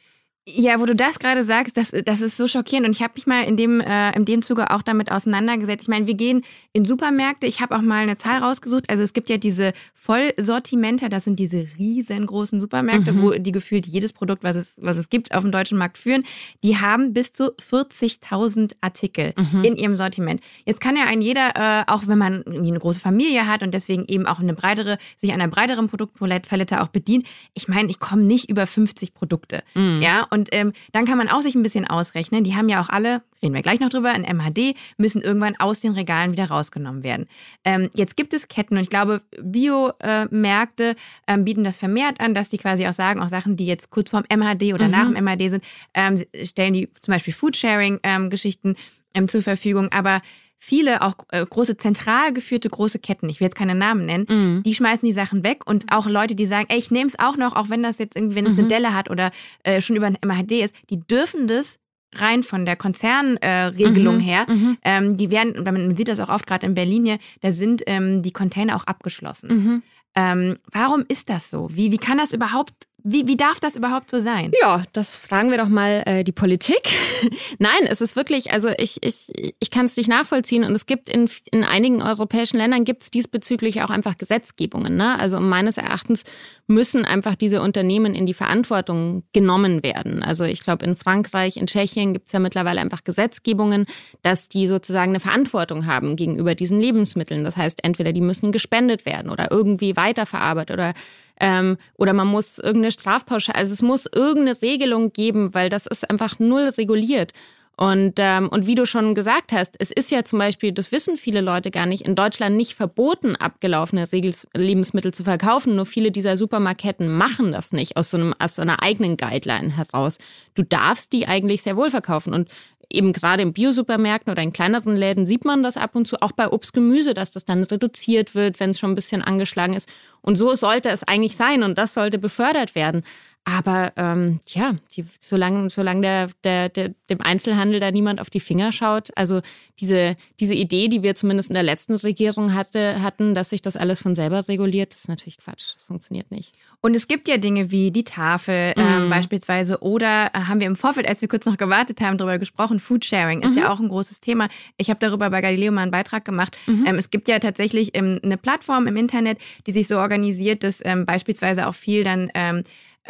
Ja, wo du das gerade sagst, das, das ist so schockierend. Und ich habe mich mal in dem, äh, in dem Zuge auch damit auseinandergesetzt. Ich meine, wir gehen in Supermärkte. Ich habe auch mal eine Zahl rausgesucht. Also es gibt ja diese Vollsortimenter, das sind diese riesengroßen Supermärkte, mhm. wo die gefühlt jedes Produkt, was es, was es gibt, auf dem deutschen Markt führen. Die haben bis zu 40.000 Artikel mhm. in ihrem Sortiment. Jetzt kann ja ein jeder, äh, auch wenn man eine große Familie hat und deswegen eben auch eine breitere, sich einer breiteren Produktpalette auch bedient. Ich meine, ich komme nicht über 50 Produkte. Mhm. Ja, und ähm, dann kann man auch sich ein bisschen ausrechnen. Die haben ja auch alle, reden wir gleich noch drüber, ein MHD, müssen irgendwann aus den Regalen wieder rausgenommen werden. Ähm, jetzt gibt es Ketten und ich glaube, Biomärkte äh, ähm, bieten das vermehrt an, dass die quasi auch sagen, auch Sachen, die jetzt kurz vorm MHD oder mhm. nach dem MHD sind, ähm, stellen die zum Beispiel Foodsharing-Geschichten ähm, zur Verfügung. Aber viele auch äh, große zentral geführte große Ketten, ich will jetzt keine Namen nennen, Mhm. die schmeißen die Sachen weg und auch Leute, die sagen, ey, ich nehme es auch noch, auch wenn das jetzt irgendwie, wenn es eine Mhm. Delle hat oder äh, schon über ein MHD ist, die dürfen das rein von der Konzernregelung äh, Regelung Mhm. her. Mhm. Ähm, die werden, man sieht das auch oft gerade in Berlin hier, da sind ähm, die Container auch abgeschlossen. Mhm. Ähm, warum ist das so? Wie, wie kann das überhaupt, wie, wie darf das überhaupt so sein? Ja, das fragen wir doch mal äh, die Politik. Nein, es ist wirklich, also ich, ich, ich kann es nicht nachvollziehen und es gibt in, in einigen europäischen Ländern gibt es diesbezüglich auch einfach Gesetzgebungen. Ne? Also meines Erachtens müssen einfach diese Unternehmen in die Verantwortung genommen werden. Also ich glaube, in Frankreich, in Tschechien gibt es ja mittlerweile einfach Gesetzgebungen, dass die sozusagen eine Verantwortung haben gegenüber diesen Lebensmitteln. Das heißt, entweder die müssen gespendet werden oder irgendwie weiterverarbeitet oder ähm, oder man muss irgendeine Strafpauschale, also es muss irgendeine Regelung geben, weil das ist einfach null reguliert. Und, ähm, und wie du schon gesagt hast, es ist ja zum Beispiel, das wissen viele Leute gar nicht, in Deutschland nicht verboten, abgelaufene Lebensmittel zu verkaufen. Nur viele dieser Supermarketten machen das nicht aus so, einem, aus so einer eigenen Guideline heraus. Du darfst die eigentlich sehr wohl verkaufen. Und eben gerade in Biosupermärkten oder in kleineren Läden sieht man das ab und zu, auch bei Obst, Gemüse, dass das dann reduziert wird, wenn es schon ein bisschen angeschlagen ist. Und so sollte es eigentlich sein und das sollte befördert werden. Aber ähm, ja, die, solange, solange der, der, der, dem Einzelhandel da niemand auf die Finger schaut, also diese, diese Idee, die wir zumindest in der letzten Regierung hatte, hatten, dass sich das alles von selber reguliert, ist natürlich Quatsch. Das funktioniert nicht. Und es gibt ja Dinge wie die Tafel ähm, Mhm. beispielsweise oder äh, haben wir im Vorfeld, als wir kurz noch gewartet haben, darüber gesprochen, Foodsharing ist Mhm. ja auch ein großes Thema. Ich habe darüber bei Galileo mal einen Beitrag gemacht. Mhm. Ähm, es gibt ja tatsächlich ähm, eine Plattform im Internet, die sich so organisiert, dass ähm, beispielsweise auch viel dann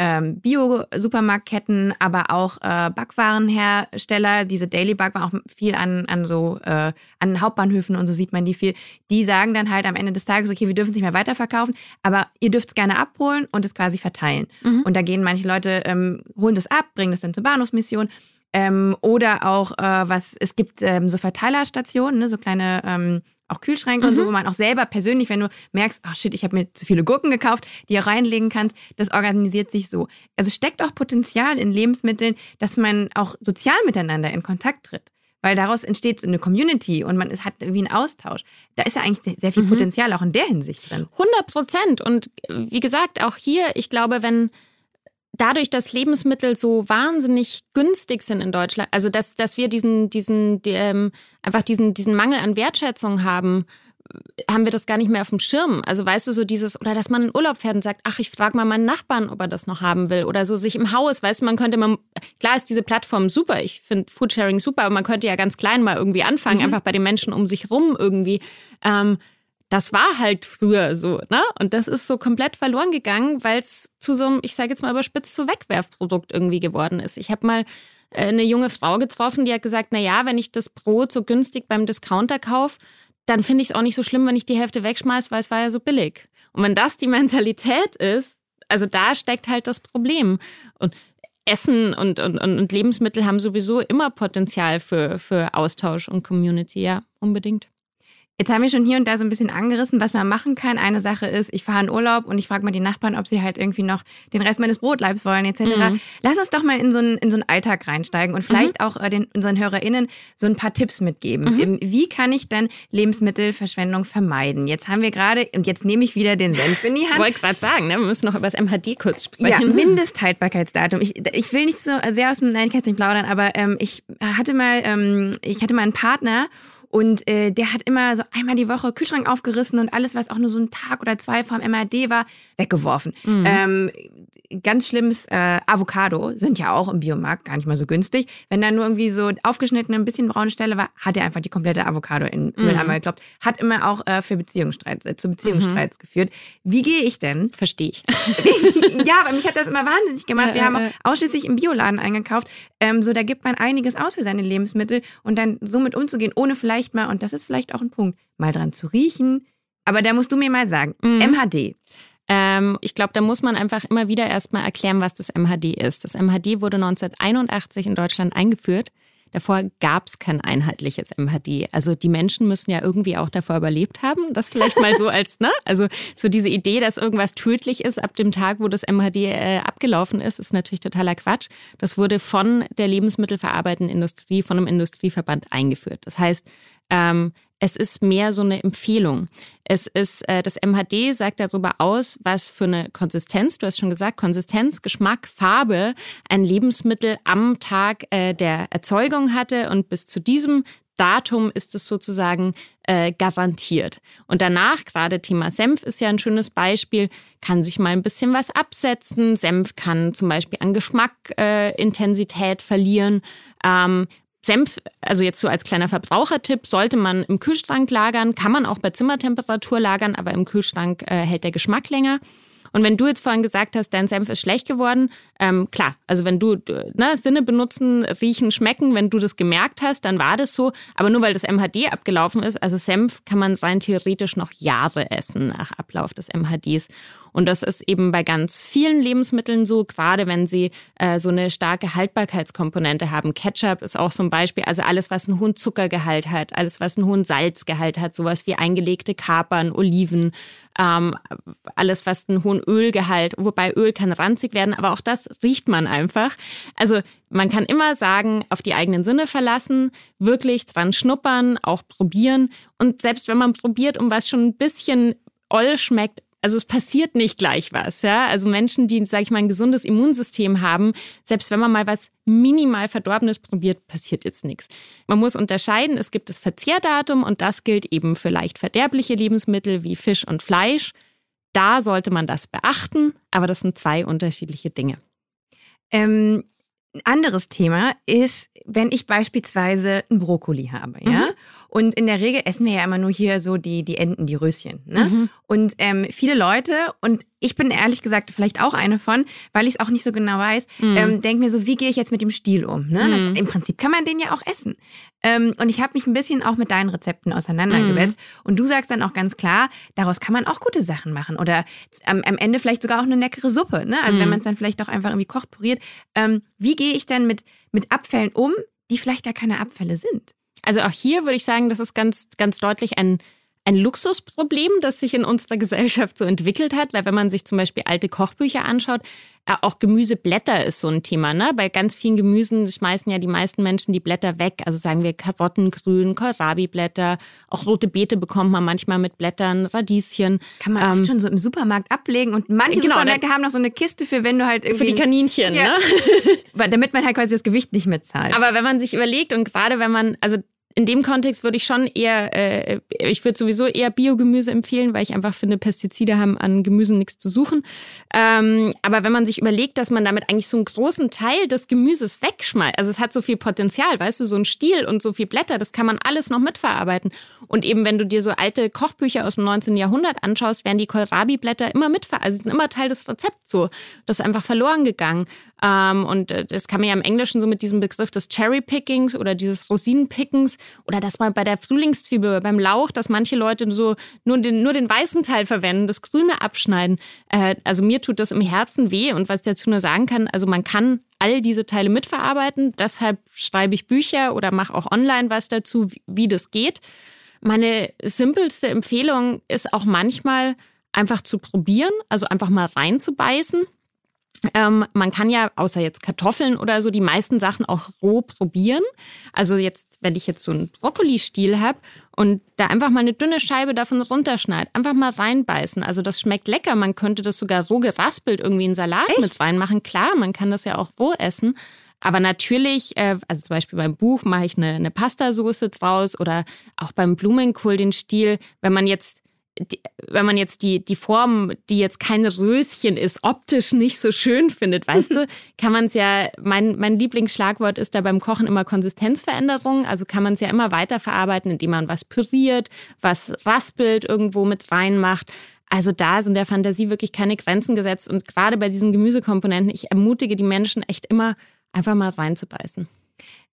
ähm, Bio-Supermarktketten, aber auch äh, Backwarenhersteller, diese Daily Backwaren, auch viel an, an so äh, an Hauptbahnhöfen und so sieht man die viel, die sagen dann halt am Ende des Tages, okay, wir dürfen es nicht mehr weiterverkaufen, aber ihr dürft es gerne abholen und es quasi verteilen. Mhm. Und da gehen manche Leute, ähm, holen das ab, bringen das dann zur Bahnhofsmission. Ähm, oder auch, äh, was, es gibt ähm, so Verteilerstationen, ne, so kleine ähm, auch Kühlschränke und so, wo man auch selber persönlich, wenn du merkst, oh shit, ich habe mir zu viele Gurken gekauft, die ihr reinlegen kannst, das organisiert sich so. Also steckt auch Potenzial in Lebensmitteln, dass man auch sozial miteinander in Kontakt tritt. Weil daraus entsteht so eine Community und man ist, hat irgendwie einen Austausch. Da ist ja eigentlich sehr, viel Mhm. Potenzial auch in der Hinsicht drin. 100 Prozent. Und wie gesagt, auch hier, ich glaube, wenn dadurch, dass Lebensmittel so wahnsinnig günstig sind in Deutschland, also dass, dass wir diesen, diesen, die, ähm, einfach diesen, diesen Mangel an Wertschätzung haben, haben wir das gar nicht mehr auf dem Schirm. Also weißt du, so dieses, oder dass man in Urlaub fährt und sagt, ach, ich frage mal meinen Nachbarn, ob er das noch haben will. Oder so sich im Haus, weißt du, man könnte mal, klar ist diese Plattform super, ich finde Foodsharing super, aber man könnte ja ganz klein mal irgendwie anfangen, einfach bei den Menschen um sich rum irgendwie. Ähm, das war halt früher so, ne? Und das ist so komplett verloren gegangen, weil es zu so einem, ich sage jetzt mal überspitzt, so Wegwerfprodukt irgendwie geworden ist. Ich habe mal äh, eine junge Frau getroffen, die hat gesagt, na ja, wenn ich das Brot so günstig beim Discounter kaufe, dann finde ich es auch nicht so schlimm, wenn ich die Hälfte wegschmeiß, weil es war ja so billig. Und wenn das die Mentalität ist, also da steckt halt das Problem. Und Essen und, und und Lebensmittel haben sowieso immer Potenzial für, für Austausch und Community, ja, unbedingt. Jetzt haben wir schon hier und da so ein bisschen angerissen, was man machen kann. Eine Sache ist, ich fahre in Urlaub und ich frage mal die Nachbarn, ob sie halt irgendwie noch den Rest meines Brotleibs wollen, etc. Mhm. Lass uns doch mal in so einen, in so einen Alltag reinsteigen und vielleicht auch äh, den, unseren HörerInnen so ein paar Tipps mitgeben. Mhm. Wie kann ich dann Lebensmittelverschwendung vermeiden? Jetzt haben wir gerade, und jetzt nehme ich wieder den Senf in die Ich Hand. wollte gerade sagen, ne? wir müssen noch über das MHD kurz Ja, sprechen. Mindesthaltbarkeitsdatum. Ich, ich will nicht so sehr aus dem Kästchen plaudern, aber ähm, ich hatte mal, ähm, ich hatte mal einen Partner und äh, der hat immer so einmal die Woche Kühlschrank aufgerissen und alles, was auch nur so ein Tag oder zwei vom MAD war, weggeworfen. Ähm, ganz schlimmes äh, Avocado sind ja auch im Biomarkt gar nicht mal so günstig. Wenn da nur irgendwie so aufgeschnittene, ein bisschen braune Stelle war, hat er einfach die komplette Avocado in den Mülleimer gekloppt. Hat immer auch äh, für Beziehungsstreits, äh, zu Beziehungsstreits geführt. Wie gehe ich denn Verstehe ich. ja, aber mich hat das immer wahnsinnig gemacht. Wir haben auch ausschließlich im Bioladen eingekauft. Ähm, so, da gibt man einiges aus für seine Lebensmittel und dann somit umzugehen, ohne vielleicht mal, und das ist vielleicht auch ein Punkt, mal dran zu riechen. Aber da musst du mir mal sagen, Mhm. MHD. Ähm, ich glaube, da muss man einfach immer wieder erstmal erklären, was das MHD ist. Das MHD wurde 1981 in Deutschland eingeführt. davor gab es kein einheitliches MHD. Also die Menschen müssen ja irgendwie auch davor überlebt haben. Das vielleicht mal so als, ne? Also so diese Idee, dass irgendwas tödlich ist ab dem Tag, wo das MHD äh, abgelaufen ist, ist natürlich totaler Quatsch. Das wurde von der lebensmittelverarbeitenden Industrie, von einem Industrieverband eingeführt. Das heißt, ähm, es ist mehr so eine Empfehlung. Es ist, äh, das MHD sagt darüber aus, was für eine Konsistenz, du hast schon gesagt, Konsistenz, Geschmack, Farbe ein Lebensmittel am Tag äh, der Erzeugung hatte und bis zu diesem Datum ist es sozusagen äh, garantiert. Und danach, gerade Thema Senf ist ja ein schönes Beispiel, kann sich mal ein bisschen was absetzen. Senf kann zum Beispiel an Geschmackintensität äh, verlieren. Ähm, Senf, also jetzt so als kleiner Verbrauchertipp, sollte man im Kühlschrank lagern, kann man auch bei Zimmertemperatur lagern, aber im Kühlschrank äh, hält der Geschmack länger. Und wenn du jetzt vorhin gesagt hast, dein Senf ist schlecht geworden, ähm, klar, also wenn du ne, Sinne benutzen, riechen, schmecken, wenn du das gemerkt hast, dann war das so. Aber nur weil das MHD abgelaufen ist, also Senf kann man rein theoretisch noch Jahre essen nach Ablauf des MHDs. Und das ist eben bei ganz vielen Lebensmitteln so, gerade wenn sie äh, so eine starke Haltbarkeitskomponente haben. Ketchup ist auch so ein Beispiel, also alles, was einen hohen Zuckergehalt hat, alles, was einen hohen Salzgehalt hat, sowas wie eingelegte Kapern, Oliven, ähm, alles, was einen hohen Ölgehalt, wobei Öl kann ranzig werden, aber auch das riecht man einfach. Also man kann immer sagen, auf die eigenen Sinne verlassen, wirklich dran schnuppern, auch probieren. Und selbst wenn man probiert, um was schon ein bisschen oll schmeckt, also es passiert nicht gleich was, ja. Also Menschen, die, sage ich mal, ein gesundes Immunsystem haben, selbst wenn man mal was minimal Verdorbenes probiert, passiert jetzt nichts. Man muss unterscheiden, es gibt das Verzehrdatum und das gilt eben für leicht verderbliche Lebensmittel wie Fisch und Fleisch. Da sollte man das beachten, aber das sind zwei unterschiedliche Dinge. Ähm, ein anderes Thema ist, wenn ich beispielsweise einen Brokkoli habe, ja. Mhm. Und in der Regel essen wir ja immer nur hier so die, die Enten, die Röschen. Ne? Mhm. Und ähm, viele Leute, und ich bin ehrlich gesagt vielleicht auch eine von, weil ich es auch nicht so genau weiß, mhm. ähm, denke mir so, wie gehe ich jetzt mit dem Stiel um? Ne? Das, mhm. Im Prinzip kann man den ja auch essen. Ähm, und ich habe mich ein bisschen auch mit deinen Rezepten auseinandergesetzt. Mhm. Und du sagst dann auch ganz klar, daraus kann man auch gute Sachen machen. Oder am, am Ende vielleicht sogar auch eine leckere Suppe. Ne? Also wenn mhm. man es dann vielleicht auch einfach irgendwie kocht, puriert. Ähm, wie gehe ich denn mit, mit Abfällen um, die vielleicht gar keine Abfälle sind? Also auch hier würde ich sagen, das ist ganz, ganz deutlich ein, ein Luxusproblem, das sich in unserer Gesellschaft so entwickelt hat, weil wenn man sich zum Beispiel alte Kochbücher anschaut, äh, auch Gemüseblätter ist so ein Thema. Ne? Bei ganz vielen Gemüsen schmeißen ja die meisten Menschen die Blätter weg. Also sagen wir Karottengrün, Kohlrabi-Blätter, auch rote Beete bekommt man manchmal mit Blättern, Radieschen. Kann man ähm, oft schon so im Supermarkt ablegen und manche genau, Supermärkte haben noch so eine Kiste für, wenn du halt irgendwie... Für die Kaninchen, ja. ne? Damit man halt quasi das Gewicht nicht mitzahlt. Aber wenn man sich überlegt und gerade wenn man, also in dem Kontext würde ich schon eher, äh, ich würde sowieso eher Biogemüse empfehlen, weil ich einfach finde, Pestizide haben an Gemüsen nichts zu suchen. Ähm, aber wenn man sich überlegt, dass man damit eigentlich so einen großen Teil des Gemüses wegschmeißt, also es hat so viel Potenzial, weißt du, so ein Stiel und so viel Blätter, das kann man alles noch mitverarbeiten. Und eben, wenn du dir so alte Kochbücher aus dem 19. Jahrhundert anschaust, werden die Kohlrabi-Blätter immer mitverarbeitet, also sind immer Teil des Rezepts so. Das ist einfach verloren gegangen. Ähm, und äh, das kann man ja im Englischen so mit diesem Begriff des Cherry-Pickings oder dieses Rosinenpickens oder dass man bei der Frühlingszwiebel, beim Lauch, dass manche Leute so nur den, nur den weißen Teil verwenden, das Grüne abschneiden. Äh, also mir tut das im Herzen weh und was ich dazu nur sagen kann, also man kann all diese Teile mitverarbeiten. Deshalb schreibe ich Bücher oder mache auch online was dazu, wie, wie das geht. Meine simpelste Empfehlung ist auch manchmal einfach zu probieren, also einfach mal reinzubeißen ähm, man kann ja, außer jetzt Kartoffeln oder so, die meisten Sachen auch roh probieren. Also jetzt, wenn ich jetzt so einen Brokkoli-Stiel habe und da einfach mal eine dünne Scheibe davon runterschneide, einfach mal reinbeißen. Also das schmeckt lecker. Man könnte das sogar so geraspelt irgendwie in Salat Echt? mit reinmachen. Klar, man kann das ja auch roh essen. Aber natürlich, äh, also zum Beispiel beim Buch mache ich eine, eine Pastasoße draus oder auch beim Blumenkohl den Stiel. Wenn man jetzt die, wenn man jetzt die, die Form, die jetzt kein Röschen ist, optisch nicht so schön findet, weißt du, kann man es ja, mein, mein Lieblingsschlagwort ist da beim Kochen immer Konsistenzveränderung. Also kann man es ja immer weiterverarbeiten, indem man was püriert, was raspelt, irgendwo mit reinmacht. Also da sind der Fantasie wirklich keine Grenzen gesetzt. Und gerade bei diesen Gemüsekomponenten, ich ermutige die Menschen echt immer, einfach mal reinzubeißen.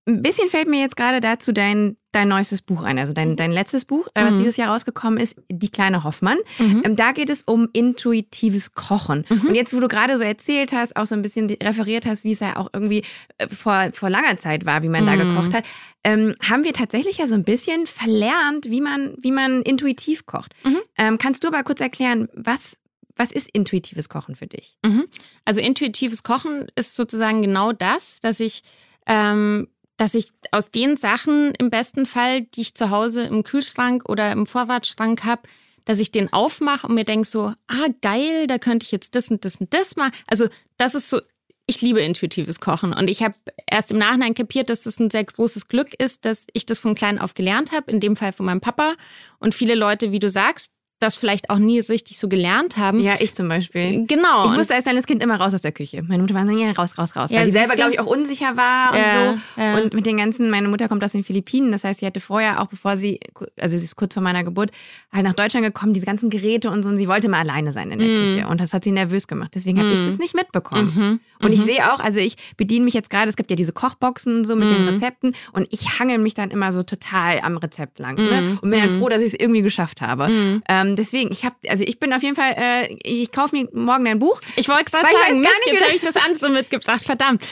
Ein bisschen fällt mir jetzt gerade dazu dein, dein neuestes Buch ein, also dein, dein letztes Buch, äh, was Mhm. dieses Jahr rausgekommen ist, Die kleine Hoffmann. Mhm. Ähm, da geht es um intuitives Kochen. Mhm. Und jetzt, wo du gerade so erzählt hast, auch so ein bisschen referiert hast, wie es ja auch irgendwie äh, vor, vor langer Zeit war, wie man da Mhm. gekocht hat, ähm, haben wir tatsächlich ja so ein bisschen verlernt, wie man, wie man intuitiv kocht. Mhm. Ähm, kannst du aber kurz erklären, was, was ist intuitives Kochen für dich? Mhm. Also intuitives Kochen ist sozusagen genau das, dass ich, ähm, dass ich aus den Sachen im besten Fall, die ich zu Hause im Kühlschrank oder im Vorratsschrank habe, dass ich den aufmache und mir denke so, ah geil, da könnte ich jetzt das und das und das machen. Also das ist so, ich liebe intuitives Kochen und ich habe erst im Nachhinein kapiert, dass das ein sehr großes Glück ist, dass ich das von klein auf gelernt habe, in dem Fall von meinem Papa und viele Leute, wie du sagst, das vielleicht auch nie richtig so gelernt haben. Ja, ich zum Beispiel. Genau. Ich und- musste als kleines Kind immer raus aus der Küche. Meine Mutter war so, ja, raus, raus, raus. Ja, weil die selber, glaube ich, auch unsicher war und Ja, so. ja. Und mit den ganzen, meine Mutter kommt aus den Philippinen. Das heißt, sie hatte vorher, auch bevor sie, also sie ist kurz vor meiner Geburt, halt nach Deutschland gekommen, diese ganzen Geräte und so. Und sie wollte mal alleine sein in der Mhm. Küche. Und das hat sie nervös gemacht. Deswegen habe ich das nicht mitbekommen. Mhm. Und ich sehe auch, also ich bediene mich jetzt gerade, es gibt ja diese Kochboxen so mit den Mhm. Rezepten und ich hangel mich dann immer so total am Rezept lang ne? Mhm. und bin dann Mhm. froh, dass ich es irgendwie geschafft habe. Mhm. Ähm, deswegen, ich habe, also ich bin auf jeden Fall, äh, ich kaufe mir morgen dein Buch. Ich wollte gerade ich sagen, Mist, jetzt habe ich das andere mitgebracht, verdammt.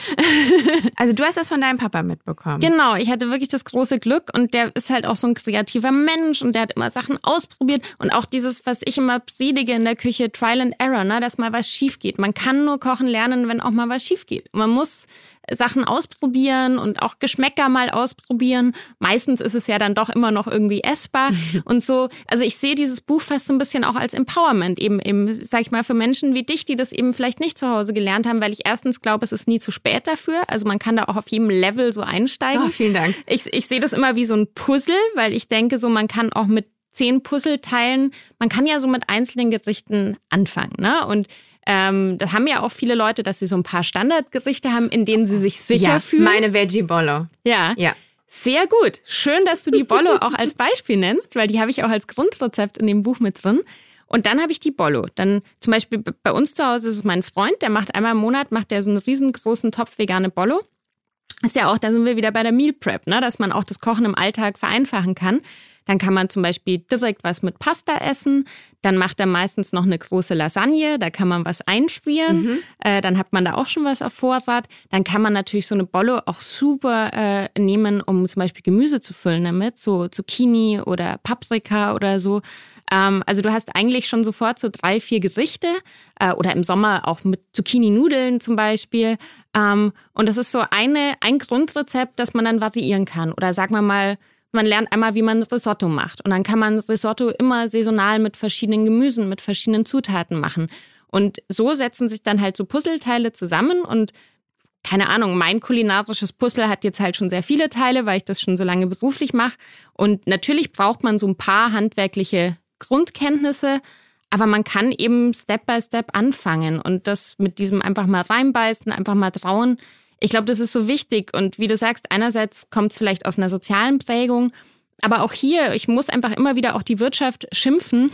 Also du hast das von deinem Papa mitbekommen. Genau, ich hatte wirklich das große Glück und der ist halt auch so ein kreativer Mensch und der hat immer Sachen ausprobiert und auch dieses, was ich immer predige in der Küche, Trial and Error, ne, dass mal was schief geht. Man kann nur kochen lernen, wenn auch mal was schief geht. Man muss Sachen ausprobieren und auch Geschmäcker mal ausprobieren. Meistens ist es ja dann doch immer noch irgendwie essbar und so. Also ich sehe dieses Buch fast so ein bisschen auch als Empowerment eben, eben, sag ich mal, für Menschen wie dich, die das eben vielleicht nicht zu Hause gelernt haben, weil ich erstens glaube, es ist nie zu spät dafür. Also man kann da auch auf jedem Level so einsteigen. Oh, vielen Dank. Ich, ich sehe das immer wie so ein Puzzle, weil ich denke, so man kann auch mit zehn Puzzleteilen, man kann ja so mit einzelnen Gerichten anfangen, ne? Und ähm, das haben ja auch viele Leute, dass sie so ein paar Standardgerichte haben, in denen sie sich sicher ja, fühlen. meine Veggie Bollo. ja. Ja. Sehr gut. Schön, dass du die Bollo auch als Beispiel nennst, weil die habe ich auch als Grundrezept in dem Buch mit drin. Und dann habe ich die Bollo. Dann zum Beispiel bei uns zu Hause ist es mein Freund, der macht einmal im Monat, macht der so einen riesengroßen Topf vegane Bollo. Ist ja auch, da sind wir wieder bei der Meal Prep, ne? dass man auch das Kochen im Alltag vereinfachen kann. Dann kann man zum Beispiel direkt was mit Pasta essen. Dann macht er meistens noch eine große Lasagne. Da kann man was einfrieren. Äh, dann hat man da auch schon was auf Vorrat. Dann kann man natürlich so eine Bollo auch super äh, nehmen, um zum Beispiel Gemüse zu füllen damit. So Zucchini oder Paprika oder so. Ähm, also du hast eigentlich schon sofort so drei, vier Gerichte äh, oder im Sommer auch mit Zucchini-Nudeln zum Beispiel. Ähm, und das ist so eine, ein Grundrezept, das man dann variieren kann. Oder sagen wir mal, man lernt einmal, wie man Risotto macht. Und dann kann man Risotto immer saisonal mit verschiedenen Gemüsen, mit verschiedenen Zutaten machen. Und so setzen sich dann halt so Puzzleteile zusammen und keine Ahnung, mein kulinarisches Puzzle hat jetzt halt schon sehr viele Teile, weil ich das schon so lange beruflich mache. Und natürlich braucht man so ein paar handwerkliche Grundkenntnisse, aber man kann eben Step by Step anfangen und das mit diesem einfach mal reinbeißen, einfach mal trauen. Ich glaube, das ist so wichtig. Und wie du sagst, einerseits kommt es vielleicht aus einer sozialen Prägung, aber auch hier, ich muss einfach immer wieder auch die Wirtschaft schimpfen,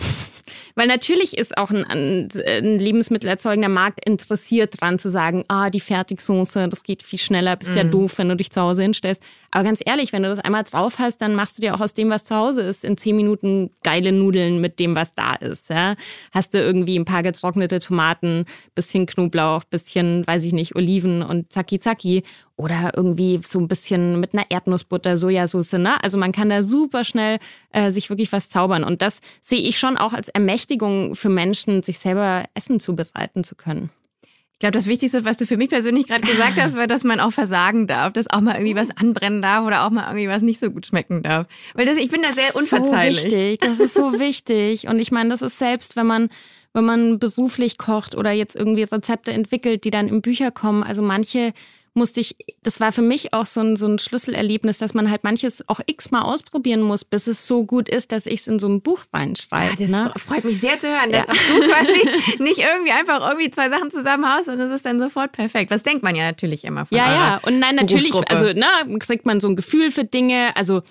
weil natürlich ist auch ein, ein, ein lebensmittelerzeugender Markt interessiert dran zu sagen, ah, die Fertigsoße, das geht viel schneller, bist ja doof, wenn du dich zu Hause hinstellst. Aber ganz ehrlich, wenn du das einmal drauf hast, dann machst du dir auch aus dem, was zu Hause ist, in zehn Minuten geile Nudeln mit dem, was da ist. Ja? Hast du irgendwie ein paar getrocknete Tomaten, bisschen Knoblauch, bisschen, weiß ich nicht, Oliven und zacki zacki. Oder irgendwie so ein bisschen mit einer Erdnussbutter, Sojasauce. Ne? Also man kann da super schnell äh, sich wirklich was zaubern. Und das sehe ich schon auch als Ermächtigung für Menschen, sich selber Essen zubereiten zu können. Ich glaube, das Wichtigste, was du für mich persönlich gerade gesagt hast, war, dass man auch versagen darf, dass auch mal irgendwie was anbrennen darf oder auch mal irgendwie was nicht so gut schmecken darf. Weil das, ich bin da sehr unverzeihlich. So wichtig, das ist so wichtig. Und ich meine, das ist selbst, wenn man, wenn man beruflich kocht oder jetzt irgendwie Rezepte entwickelt, die dann in Bücher kommen. Also manche musste ich, das war für mich auch so ein, so ein Schlüsselerlebnis, dass man halt manches auch x-mal ausprobieren muss, bis es so gut ist, dass ich es in so ein Buch reinschreibe. Ja, das ne? freut mich sehr zu hören, dass Ja. auch du quasi nicht irgendwie einfach irgendwie zwei Sachen zusammenhaust und es ist dann sofort perfekt. Was denkt man ja natürlich immer von Ja, ja. Und nein, natürlich, also ne, kriegt man so ein Gefühl für Dinge. Also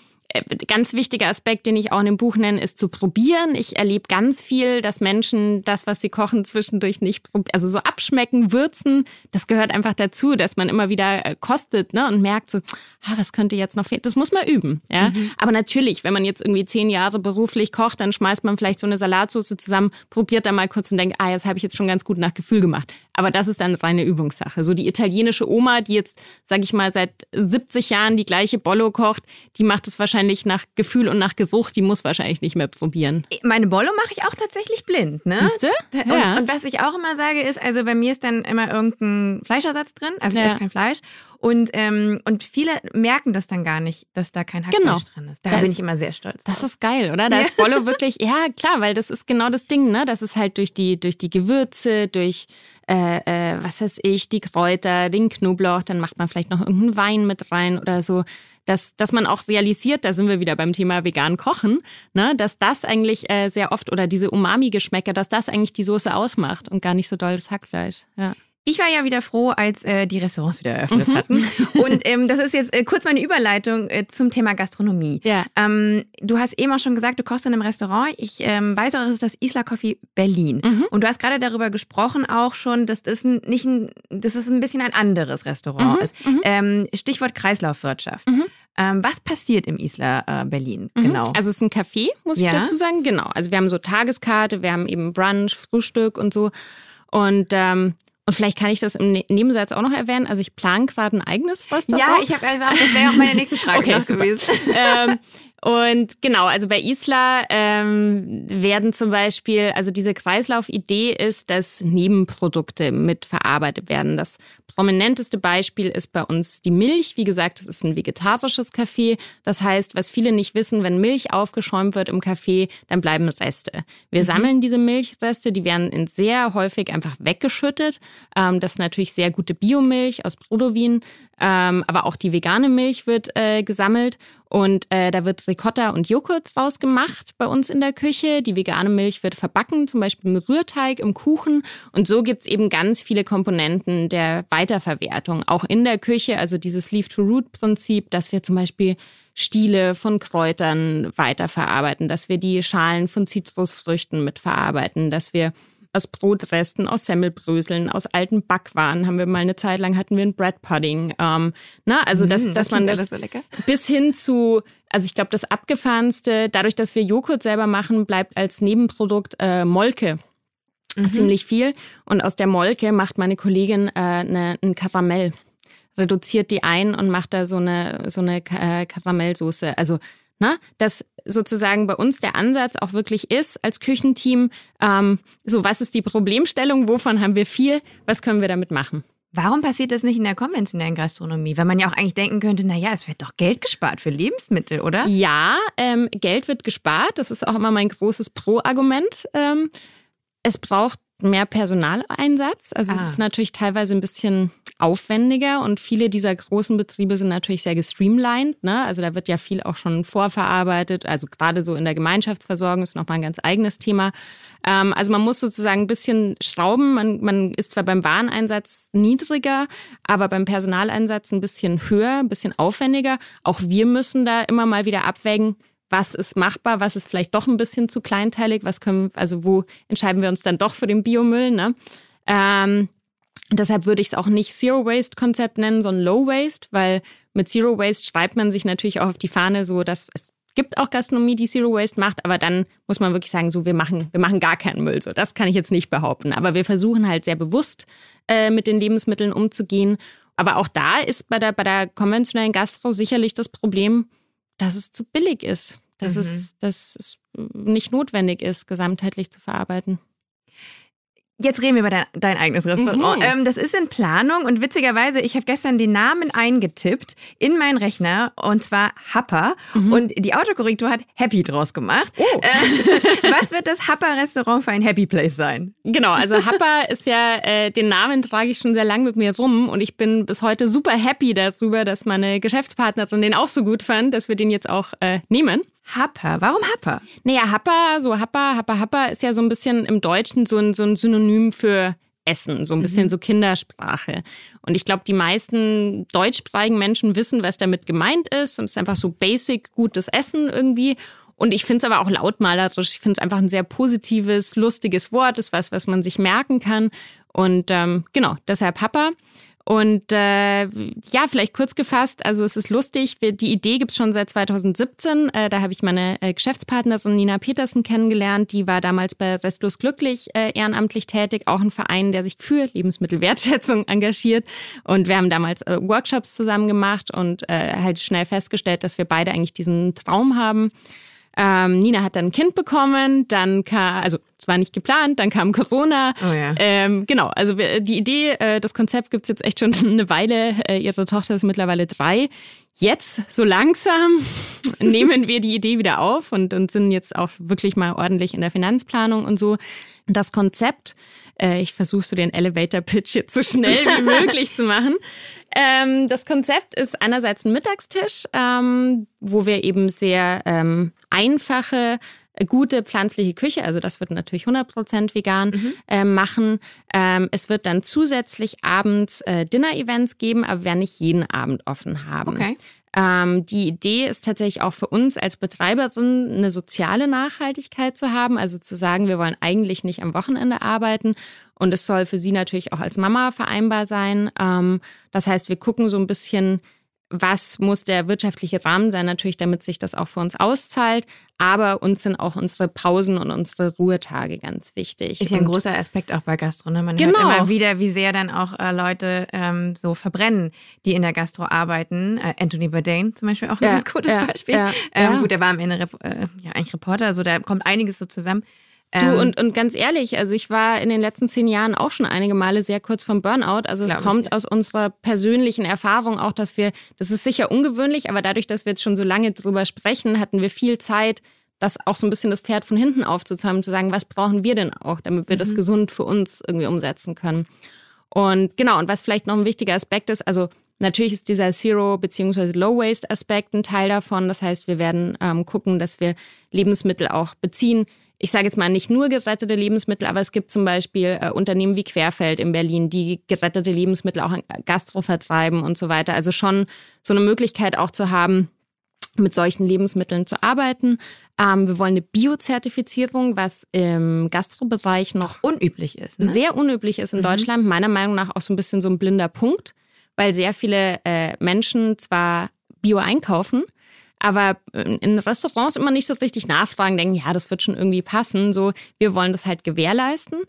ganz wichtiger Aspekt, den ich auch in dem Buch nenne, ist zu probieren. Ich erlebe ganz viel, dass Menschen das, was sie kochen, zwischendurch nicht probieren. Also so abschmecken, würzen, das gehört einfach dazu, dass man immer wieder äh, kostet ne, und merkt so, ah, was könnte jetzt noch fehlen. Das muss man üben. Ja? Mhm. Aber natürlich, wenn man jetzt irgendwie zehn Jahre beruflich kocht, dann schmeißt man vielleicht so eine Salatsauce zusammen, probiert da mal kurz und denkt, ah, jetzt habe ich jetzt schon ganz gut nach Gefühl gemacht. Aber das ist dann reine Übungssache. So die italienische Oma, die jetzt, sage ich mal, seit 70 Jahren die gleiche Bollo kocht, die macht es wahrscheinlich nach Gefühl und nach Geruch. Die muss wahrscheinlich nicht mehr probieren. Meine Bollo mache ich auch tatsächlich blind. Ne? Siehste? Ja. Und, und, was ich auch immer sage ist, also bei mir ist dann immer irgendein Fleischersatz drin. Also ich ja. esse kein Fleisch. Und, ähm, und viele merken das dann gar nicht, dass da kein Hackfleisch genau. drin ist. Da das, bin ich immer sehr stolz. Das drauf. ist geil, oder? Da ja. ist Bollo wirklich, ja klar, weil das ist genau das Ding, ne? Das ist halt durch die, durch die Gewürze, durch äh, äh, was weiß ich, die Kräuter, den Knoblauch, dann macht man vielleicht noch irgendeinen Wein mit rein oder so. Dass, dass man auch realisiert, da sind wir wieder beim Thema vegan kochen, ne, dass das eigentlich äh, sehr oft oder diese Umami-Geschmäcker, dass das eigentlich die Soße ausmacht und gar nicht so doll das Hackfleisch. Ja. Ich war ja wieder froh, als äh, die Restaurants wieder eröffnet mhm. hatten. Und ähm, das ist jetzt äh, kurz meine Überleitung äh, zum Thema Gastronomie. Ja. Ähm, du hast eben auch schon gesagt, du kochst in einem Restaurant. Ich ähm, weiß auch, es ist das Isla Coffee Berlin. Mhm. Und du hast gerade darüber gesprochen auch schon, dass das nicht ein, dass es ein bisschen ein anderes Restaurant mhm. ist. Mhm. Ähm, Stichwort Kreislaufwirtschaft. Mhm. Ähm, was passiert im Isla äh, Berlin? Mhm. Genau. Also es ist ein Café, muss ja. ich dazu sagen. Genau. Also wir haben so Tageskarte, wir haben eben Brunch, Frühstück und so. Und ähm, und vielleicht kann ich das im ne-, Nebensatz auch noch erwähnen. Also ich plane gerade ein eigenes Restaurant. Ja, ich habe gesagt, das wäre auch meine nächste Frage okay, gewesen. ähm, und genau, also bei Isla ähm, werden zum Beispiel, also diese Kreislaufidee ist, dass Nebenprodukte mitverarbeitet werden. Das prominenteste Beispiel ist bei uns die Milch. Wie gesagt, es ist ein vegetarisches Kaffee. Das heißt, was viele nicht wissen, wenn Milch aufgeschäumt wird im Kaffee, dann bleiben Reste. Wir mhm. sammeln diese Milchreste, die werden in sehr häufig einfach weggeschüttet. Ähm, das ist natürlich sehr gute Biomilch aus Brodowin. Ähm, aber auch die vegane Milch wird äh, gesammelt und äh, da wird Ricotta und Joghurt draus gemacht bei uns in der Küche. Die vegane Milch wird verbacken, zum Beispiel im Rührteig, im Kuchen. Und so gibt's eben ganz viele Komponenten der Weiterverwertung, auch in der Küche. Also dieses Leaf-to-Root-Prinzip, dass wir zum Beispiel Stiele von Kräutern weiterverarbeiten, dass wir die Schalen von Zitrusfrüchten mitverarbeiten, dass wir aus Brotresten, aus Semmelbröseln, aus alten Backwaren haben wir mal eine Zeit lang hatten wir ein Bread Pudding. Ähm, na, also dass, mm, das dass man das so bis hin zu, also ich glaube das abgefahrenste, dadurch, dass wir Joghurt selber machen, bleibt als Nebenprodukt äh, Molke. Mhm. Ziemlich viel. Und aus der Molke macht meine Kollegin äh, eine, ein Karamell reduziert die ein und macht da so eine so eine äh, Karamellsoße. Also na, dass sozusagen bei uns der Ansatz auch wirklich ist als Küchenteam, ähm, so was ist die Problemstellung, wovon haben wir viel, was können wir damit machen? Warum passiert das nicht in der konventionellen Gastronomie? Weil man ja auch eigentlich denken könnte, naja, es wird doch Geld gespart für Lebensmittel, oder? Ja, ähm, Geld wird gespart. Das ist auch immer mein großes Pro-Argument. Ähm, es braucht mehr Personaleinsatz. Also ah. es ist natürlich teilweise ein bisschen aufwendiger und viele dieser großen Betriebe sind natürlich sehr gestreamlined. Ne? Also da wird ja viel auch schon vorverarbeitet. Also gerade so in der Gemeinschaftsversorgung ist nochmal ein ganz eigenes Thema. Ähm, also man muss sozusagen ein bisschen schrauben. Man, man ist zwar beim Wareneinsatz niedriger, aber beim Personaleinsatz ein bisschen höher, ein bisschen aufwendiger. Auch wir müssen da immer mal wieder abwägen, was ist machbar, was ist vielleicht doch ein bisschen zu kleinteilig, was können, also wo entscheiden wir uns dann doch für den Biomüll, ne? Ähm, deshalb würde ich es auch nicht Zero Waste Konzept nennen, sondern Low Waste, weil mit Zero Waste schreibt man sich natürlich auch auf die Fahne so, dass es gibt auch Gastronomie, die Zero Waste macht, aber dann muss man wirklich sagen, so wir machen, wir machen gar keinen Müll. So, das kann ich jetzt nicht behaupten. Aber wir versuchen halt sehr bewusst äh, mit den Lebensmitteln umzugehen. Aber auch da ist bei der, bei der konventionellen Gastro sicherlich das Problem, dass es zu billig ist, dass, mhm. es, dass es nicht notwendig ist, gesamtheitlich zu verarbeiten. Jetzt reden wir über dein, dein eigenes Restaurant. Mhm. Ähm, das ist in Planung und witzigerweise, ich habe gestern den Namen eingetippt in meinen Rechner und zwar Happer mhm. und die Autokorrektur hat Happy draus gemacht. Oh. Äh, was wird das Happer-Restaurant für ein Happy Place sein? Genau, also Happer ist ja, äh, den Namen trage ich schon sehr lang mit mir rum und ich bin bis heute super happy darüber, dass meine Geschäftspartnerin den auch so gut fand, dass wir den jetzt auch äh, nehmen. Happer. Warum Happer? Naja, Happer, so Happer, Happer, Happer ist ja so ein bisschen im Deutschen so ein, so ein Synonym für Essen, so ein bisschen mhm. so Kindersprache. Und ich glaube, die meisten deutschsprachigen Menschen wissen, was damit gemeint ist. Und es ist einfach so basic gutes Essen irgendwie. Und ich finde es aber auch lautmalerisch. Ich finde es einfach ein sehr positives, lustiges Wort. ist was, was man sich merken kann. Und ähm, genau, deshalb Papa. Und äh, ja, vielleicht kurz gefasst, also es ist lustig, die Idee gibt's schon seit 2017. Äh, da habe ich meine äh, Geschäftspartnerin Nina Petersen kennengelernt. Die war damals bei Restlos Glücklich äh, ehrenamtlich tätig, auch ein Verein, der sich für Lebensmittelwertschätzung engagiert. Und wir haben damals äh, Workshops zusammen gemacht und äh, halt schnell festgestellt, dass wir beide eigentlich diesen Traum haben. Ähm, Nina hat dann ein Kind bekommen, dann kam, also es war nicht geplant, dann kam Corona. Oh ja. Ähm, genau, also die Idee, äh, das Konzept gibt's jetzt echt schon eine Weile. Äh, ihre Tochter ist mittlerweile drei. Jetzt, so langsam, nehmen wir die Idee wieder auf und, und sind jetzt auch wirklich mal ordentlich in der Finanzplanung und so. Das Konzept, äh, ich versuche so den Elevator-Pitch jetzt so schnell wie möglich zu machen. Ähm, das Konzept ist einerseits ein Mittagstisch, ähm, wo wir eben sehr ähm, einfache gute pflanzliche Küche, also das wird natürlich 100% vegan mhm. äh, machen. Ähm, es wird dann zusätzlich abends äh, Dinner-Events geben, aber wir werden nicht jeden Abend offen haben. Okay. Ähm, die Idee ist tatsächlich auch für uns als Betreiberin eine soziale Nachhaltigkeit zu haben, also zu sagen, wir wollen eigentlich nicht am Wochenende arbeiten und es soll für sie natürlich auch als Mama vereinbar sein. Ähm, das heißt, wir gucken so ein bisschen, was muss der wirtschaftliche Rahmen sein, natürlich, damit sich das auch für uns auszahlt. Aber uns sind auch unsere Pausen und unsere Ruhetage ganz wichtig. Ist ja ein und großer Aspekt auch bei Gastronomie. Man genau. hört immer wieder, wie sehr dann auch äh, Leute ähm, so verbrennen, die in der Gastro arbeiten. Äh, Anthony Bourdain zum Beispiel auch ein ja, ganz gutes ja, Beispiel. Ja, ähm, gut, der war am Ende äh, ja, eigentlich Reporter, also da kommt einiges so zusammen. Du, Ähm, und, und ganz ehrlich, also ich war in den letzten zehn Jahren auch schon einige Male sehr kurz vom Burnout. Also es ich, kommt ja. aus unserer persönlichen Erfahrung auch, dass wir, das ist sicher ungewöhnlich, aber dadurch, dass wir jetzt schon so lange drüber sprechen, hatten wir viel Zeit, das auch so ein bisschen das Pferd von hinten aufzuzäumen, zu sagen, was brauchen wir denn auch, damit wir Mhm. das gesund für uns irgendwie umsetzen können. Und genau, und was vielleicht noch ein wichtiger Aspekt ist, also natürlich ist dieser Zero- bzw. Low-Waste-Aspekt ein Teil davon. Das heißt, wir werden ähm, gucken, dass wir Lebensmittel auch beziehen. Ich sage jetzt mal nicht nur gerettete Lebensmittel, aber es gibt zum Beispiel äh, Unternehmen wie Querfeld in Berlin, die gerettete Lebensmittel auch an Gastro vertreiben und so weiter. Also schon so eine Möglichkeit auch zu haben, mit solchen Lebensmitteln zu arbeiten. Ähm, wir wollen eine Biozertifizierung, was im Gastrobereich noch unüblich ist. Ne? sehr unüblich ist in Mhm. Deutschland, meiner Meinung nach auch so ein bisschen so ein blinder Punkt, weil sehr viele äh, Menschen zwar Bio einkaufen, aber äh, in Restaurants immer nicht so richtig nachfragen, denken, ja, das wird schon irgendwie passen. So, wir wollen das halt gewährleisten.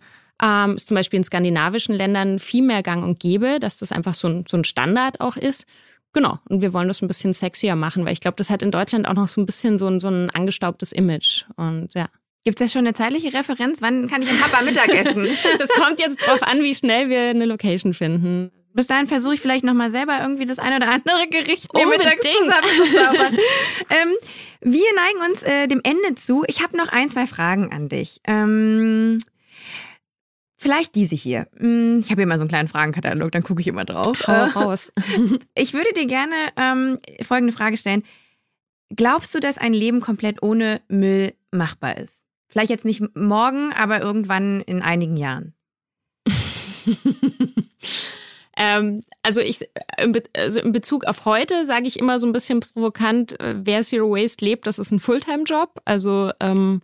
Ähm, ist zum Beispiel in skandinavischen Ländern viel mehr gang und gäbe, dass das einfach so ein, so ein Standard auch ist. Genau. Und wir wollen das ein bisschen sexier machen, weil ich glaube, das hat in Deutschland auch noch so ein bisschen so ein, so ein angestaubtes Image. Und ja. Gibt es da schon eine zeitliche Referenz? Wann kann ich am Papa Mittag essen? Das kommt jetzt drauf an, wie schnell wir eine Location finden. Bis dahin versuche ich vielleicht nochmal selber irgendwie das ein oder andere Gericht mir Unbedingt. mittags zusammenzuzaubern. ähm, wir neigen uns äh, dem Ende zu. Ich habe noch ein, zwei Fragen an dich. Ähm, vielleicht diese hier. Hm, Ich habe hier immer so einen kleinen Fragenkatalog, dann gucke ich immer drauf. Hau raus. Ich würde dir gerne ähm, folgende Frage stellen. Glaubst du, dass ein Leben komplett ohne Müll machbar ist? Vielleicht jetzt nicht morgen, aber irgendwann in einigen Jahren. ähm, also ich in, Be also in Bezug auf heute sage ich immer so ein bisschen provokant, äh, wer Zero Waste lebt, das ist ein Fulltime-Job. Also ähm,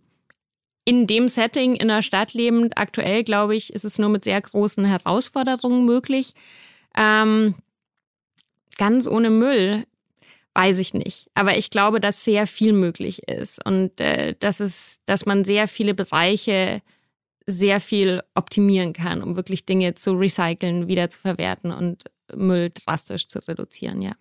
in dem Setting in der Stadt lebend, aktuell glaube ich, ist es nur mit sehr großen Herausforderungen möglich. Ähm, ganz ohne Müll weiß ich nicht. Aber ich glaube, dass sehr viel möglich ist und äh, dass es, dass man sehr viele Bereiche sehr viel optimieren kann, um wirklich Dinge zu recyceln, wieder zu verwerten und Müll drastisch zu reduzieren, ja.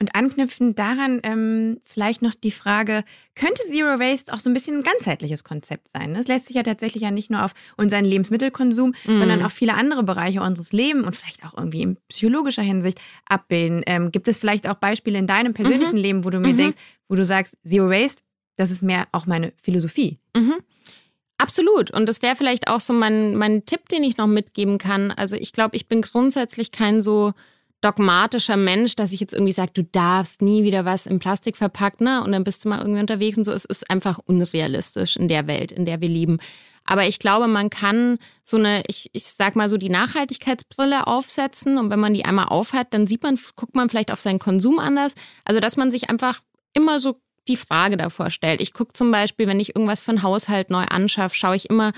Und anknüpfend daran ähm, vielleicht noch die Frage, könnte Zero Waste auch so ein bisschen ein ganzheitliches Konzept sein? ne? Es lässt sich ja tatsächlich ja nicht nur auf unseren Lebensmittelkonsum, Mhm. sondern auf viele andere Bereiche unseres Lebens und vielleicht auch irgendwie in psychologischer Hinsicht abbilden. Ähm, gibt es vielleicht auch Beispiele in deinem persönlichen Leben, wo du mir Mhm. denkst, wo du sagst, Zero Waste, das ist mehr auch meine Philosophie? Mhm. Absolut. Und das wäre vielleicht auch so mein, mein Tipp, den ich noch mitgeben kann. Also ich glaube, ich bin grundsätzlich kein so dogmatischer Mensch, dass ich jetzt irgendwie sage, du darfst nie wieder was in Plastik verpackt, ne? Und dann bist du mal irgendwie unterwegs und so. Es ist einfach unrealistisch in der Welt, in der wir leben. Aber ich glaube, man kann so eine, ich, ich sag mal so die Nachhaltigkeitsbrille aufsetzen und wenn man die einmal aufhat, dann sieht man, guckt man vielleicht auf seinen Konsum anders. Also dass man sich einfach immer so die Frage davor stellt. Ich gucke zum Beispiel, wenn ich irgendwas einen Haushalt neu anschaffe, schaue ich immer,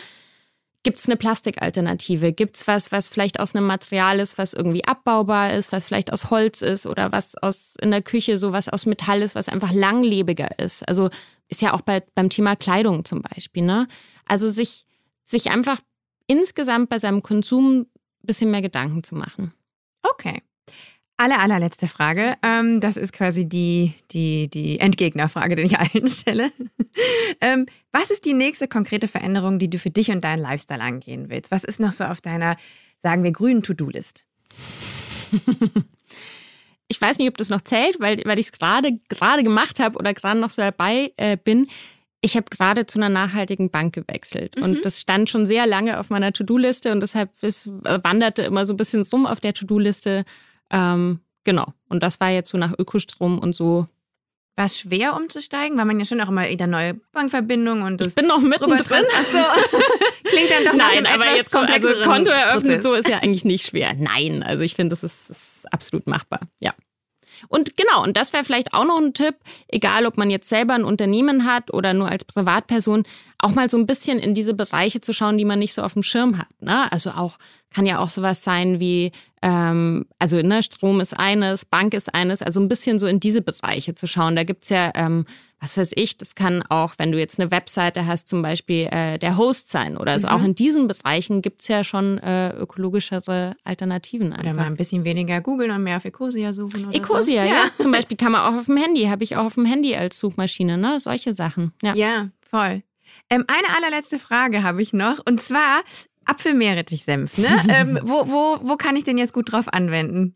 Gibt es eine Plastikalternative? Gibt es was, was vielleicht aus einem Material ist, was irgendwie abbaubar ist, was vielleicht aus Holz ist oder was aus in der Küche so was aus Metall ist, was einfach langlebiger ist? Also ist ja auch bei, beim Thema Kleidung zum Beispiel, ne? Also sich, sich einfach insgesamt bei seinem Konsum ein bisschen mehr Gedanken zu machen. Okay. Aller, allerletzte Frage. Ähm, das ist quasi die, die, die Entgegnerfrage, die ich allen stelle. ähm, was ist die nächste konkrete Veränderung, die du für dich und deinen Lifestyle angehen willst? Was ist noch so auf deiner, sagen wir, grünen To-Do-List? ich weiß nicht, ob das noch zählt, weil, weil ich es gerade gerade gemacht habe oder gerade noch so dabei äh, bin. Ich habe gerade zu einer nachhaltigen Bank gewechselt mhm. und das stand schon sehr lange auf meiner To-Do-Liste und deshalb es wanderte immer so ein bisschen rum auf der To-Do-Liste ähm, genau. Und das war jetzt so nach Ökostrom und so. War es schwer umzusteigen? Weil man ja schon auch immer wieder neue Bankverbindungen und das. Ich bin noch mittendrin. Achso. Klingt dann doch Nein, aber jetzt so, also Konto eröffnen, so ist ja eigentlich nicht schwer. Nein, also ich finde, das ist, ist absolut machbar. Ja. Und genau, und das wäre vielleicht auch noch ein Tipp, egal ob man jetzt selber ein Unternehmen hat oder nur als Privatperson, auch mal so ein bisschen in diese Bereiche zu schauen, die man nicht so auf dem Schirm hat. Ne? Also auch kann ja auch sowas sein wie, ähm, also ne, Strom ist eines, Bank ist eines, also ein bisschen so in diese Bereiche zu schauen. Da gibt's ja, ähm, was weiß ich, das kann auch, wenn du jetzt eine Webseite hast, zum Beispiel äh, der Host sein oder so. Mhm. Auch in diesen Bereichen gibt's ja schon äh, ökologischere Alternativen einfach. Oder mal ein bisschen weniger googeln und mehr auf Ecosia suchen oder Ecosia, so. ja. ja. Zum Beispiel kann man auch auf dem Handy, habe ich auch auf dem Handy als Suchmaschine, ne? Solche Sachen. Ja, ja voll. Ähm, eine allerletzte Frage habe ich noch. Und zwar Apfelmeerrettichsenf. Ne? ähm, wo, wo, wo kann ich den jetzt gut drauf anwenden?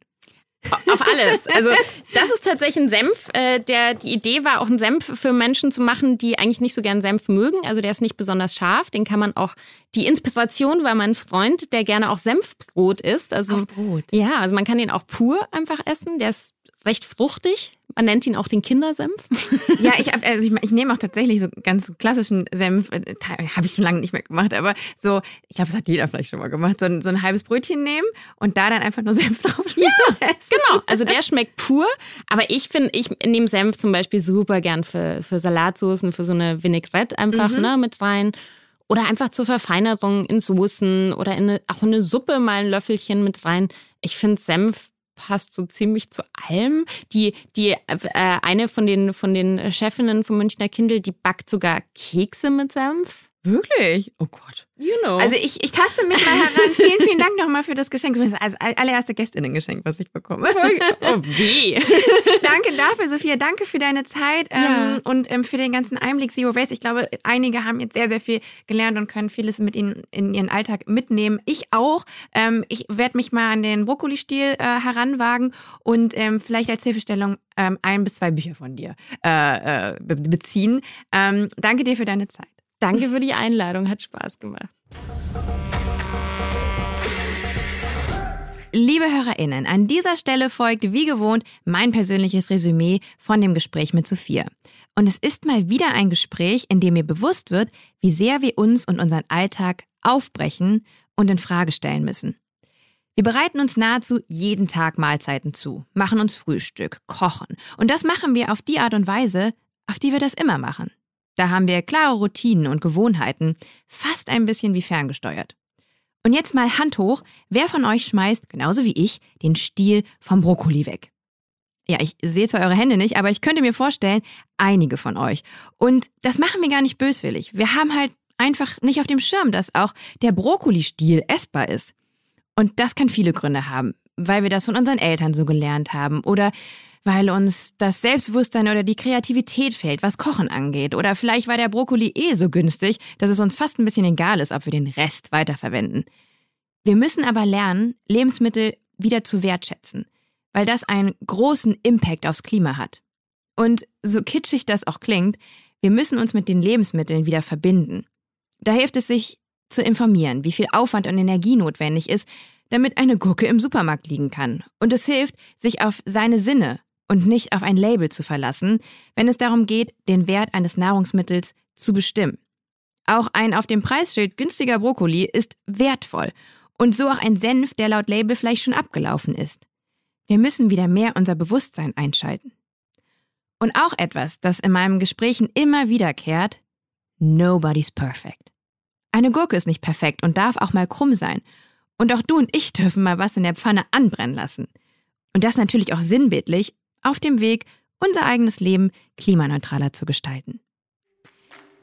Auf alles. Also das ist tatsächlich ein Senf. Äh, der, die Idee war auch einen Senf für Menschen zu machen, die eigentlich nicht so gern Senf mögen. Also der ist nicht besonders scharf. Den kann man auch. Die Inspiration war mein Freund, der gerne auch Senfbrot isst. Also Auf Brot. Ja, also man kann den auch pur einfach essen. Der ist recht fruchtig. Man nennt ihn auch den Kindersenf. Ja, ich, also ich, ich nehme auch tatsächlich so ganz klassischen Senf, äh, habe ich schon lange nicht mehr gemacht, aber so, ich glaube, das hat jeder vielleicht schon mal gemacht, so ein, so ein halbes Brötchen nehmen und da dann einfach nur Senf drauf Ja, genau. Also der schmeckt pur, aber ich finde, ich nehme Senf zum Beispiel super gern für, für Salatsoßen, für so eine Vinaigrette einfach mhm. ne, mit rein. Oder einfach zur Verfeinerung in Soßen oder in eine, auch in eine Suppe mal ein Löffelchen mit rein. Ich finde Senf passt so ziemlich zu allem. Die, die äh, eine von den, von den Chefinnen vom Münchner Kindle, die backt sogar Kekse mit Senf. Wirklich? Oh Gott. You know. Also ich, ich taste mich mal heran. vielen, vielen Dank nochmal für das Geschenk. Das ist das allererste Gästinnengeschenk, was ich bekomme. Oh, wie? Danke dafür, Sophia. Danke für deine Zeit ja. ähm, und ähm, für den ganzen Einblick Zero Waste. Ich glaube, einige haben jetzt sehr, sehr viel gelernt und können vieles mit ihnen in ihren Alltag mitnehmen. Ich auch. Ähm, ich werde mich mal an den Brokkolistiel äh, heranwagen und ähm, vielleicht als Hilfestellung ähm, ein bis zwei Bücher von dir äh, äh, beziehen. Ähm, danke dir für deine Zeit. Danke für die Einladung, hat Spaß gemacht. Liebe HörerInnen, an dieser Stelle folgt wie gewohnt mein persönliches Resümee von dem Gespräch mit Sophia. Und es ist mal wieder ein Gespräch, in dem mir bewusst wird, wie sehr wir uns und unseren Alltag aufbrechen und in Frage stellen müssen. Wir bereiten uns nahezu jeden Tag Mahlzeiten zu, machen uns Frühstück, kochen. Und das machen wir auf die Art und Weise, auf die wir das immer machen. Da haben wir klare Routinen und Gewohnheiten, fast ein bisschen wie ferngesteuert. Und jetzt mal Hand hoch, wer von euch schmeißt, genauso wie ich, den Stiel vom Brokkoli weg? Ja, ich sehe zwar eure Hände nicht, aber ich könnte mir vorstellen, einige von euch. Und das machen wir gar nicht böswillig. Wir haben halt einfach nicht auf dem Schirm, dass auch der Brokkoli-Stiel essbar ist. Und das kann viele Gründe haben, weil wir das von unseren Eltern so gelernt haben oder weil uns das Selbstbewusstsein oder die Kreativität fehlt, was Kochen angeht. Oder vielleicht war der Brokkoli eh so günstig, dass es uns fast ein bisschen egal ist, ob wir den Rest weiterverwenden. Wir müssen aber lernen, Lebensmittel wieder zu wertschätzen, weil das einen großen Impact aufs Klima hat. Und so kitschig das auch klingt, wir müssen uns mit den Lebensmitteln wieder verbinden. Da hilft es sich zu informieren, wie viel Aufwand und Energie notwendig ist, damit eine Gurke im Supermarkt liegen kann. Und es hilft, sich auf seine Sinne, und nicht auf ein Label zu verlassen, wenn es darum geht, den Wert eines Nahrungsmittels zu bestimmen. Auch ein auf dem Preisschild günstiger Brokkoli ist wertvoll und so auch ein Senf, der laut Label vielleicht schon abgelaufen ist. Wir müssen wieder mehr unser Bewusstsein einschalten. Und auch etwas, das in meinen Gesprächen immer wiederkehrt, nobody's perfect. Eine Gurke ist nicht perfekt und darf auch mal krumm sein. Und auch du und ich dürfen mal was in der Pfanne anbrennen lassen. Und das natürlich auch sinnbildlich auf dem Weg, unser eigenes Leben klimaneutraler zu gestalten.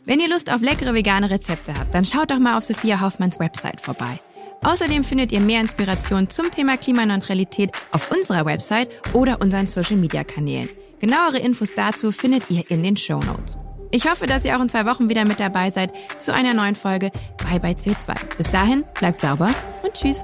Wenn ihr Lust auf leckere vegane Rezepte habt, dann schaut doch mal auf Sophia Hoffmanns Website vorbei. Außerdem findet ihr mehr Inspiration zum Thema Klimaneutralität auf unserer Website oder unseren Social-Media-Kanälen. Genauere Infos dazu findet ihr in den Show Notes. Ich hoffe, dass ihr auch in zwei Wochen wieder mit dabei seid zu einer neuen Folge Bye Bye CO2. Bis dahin, bleibt sauber und tschüss.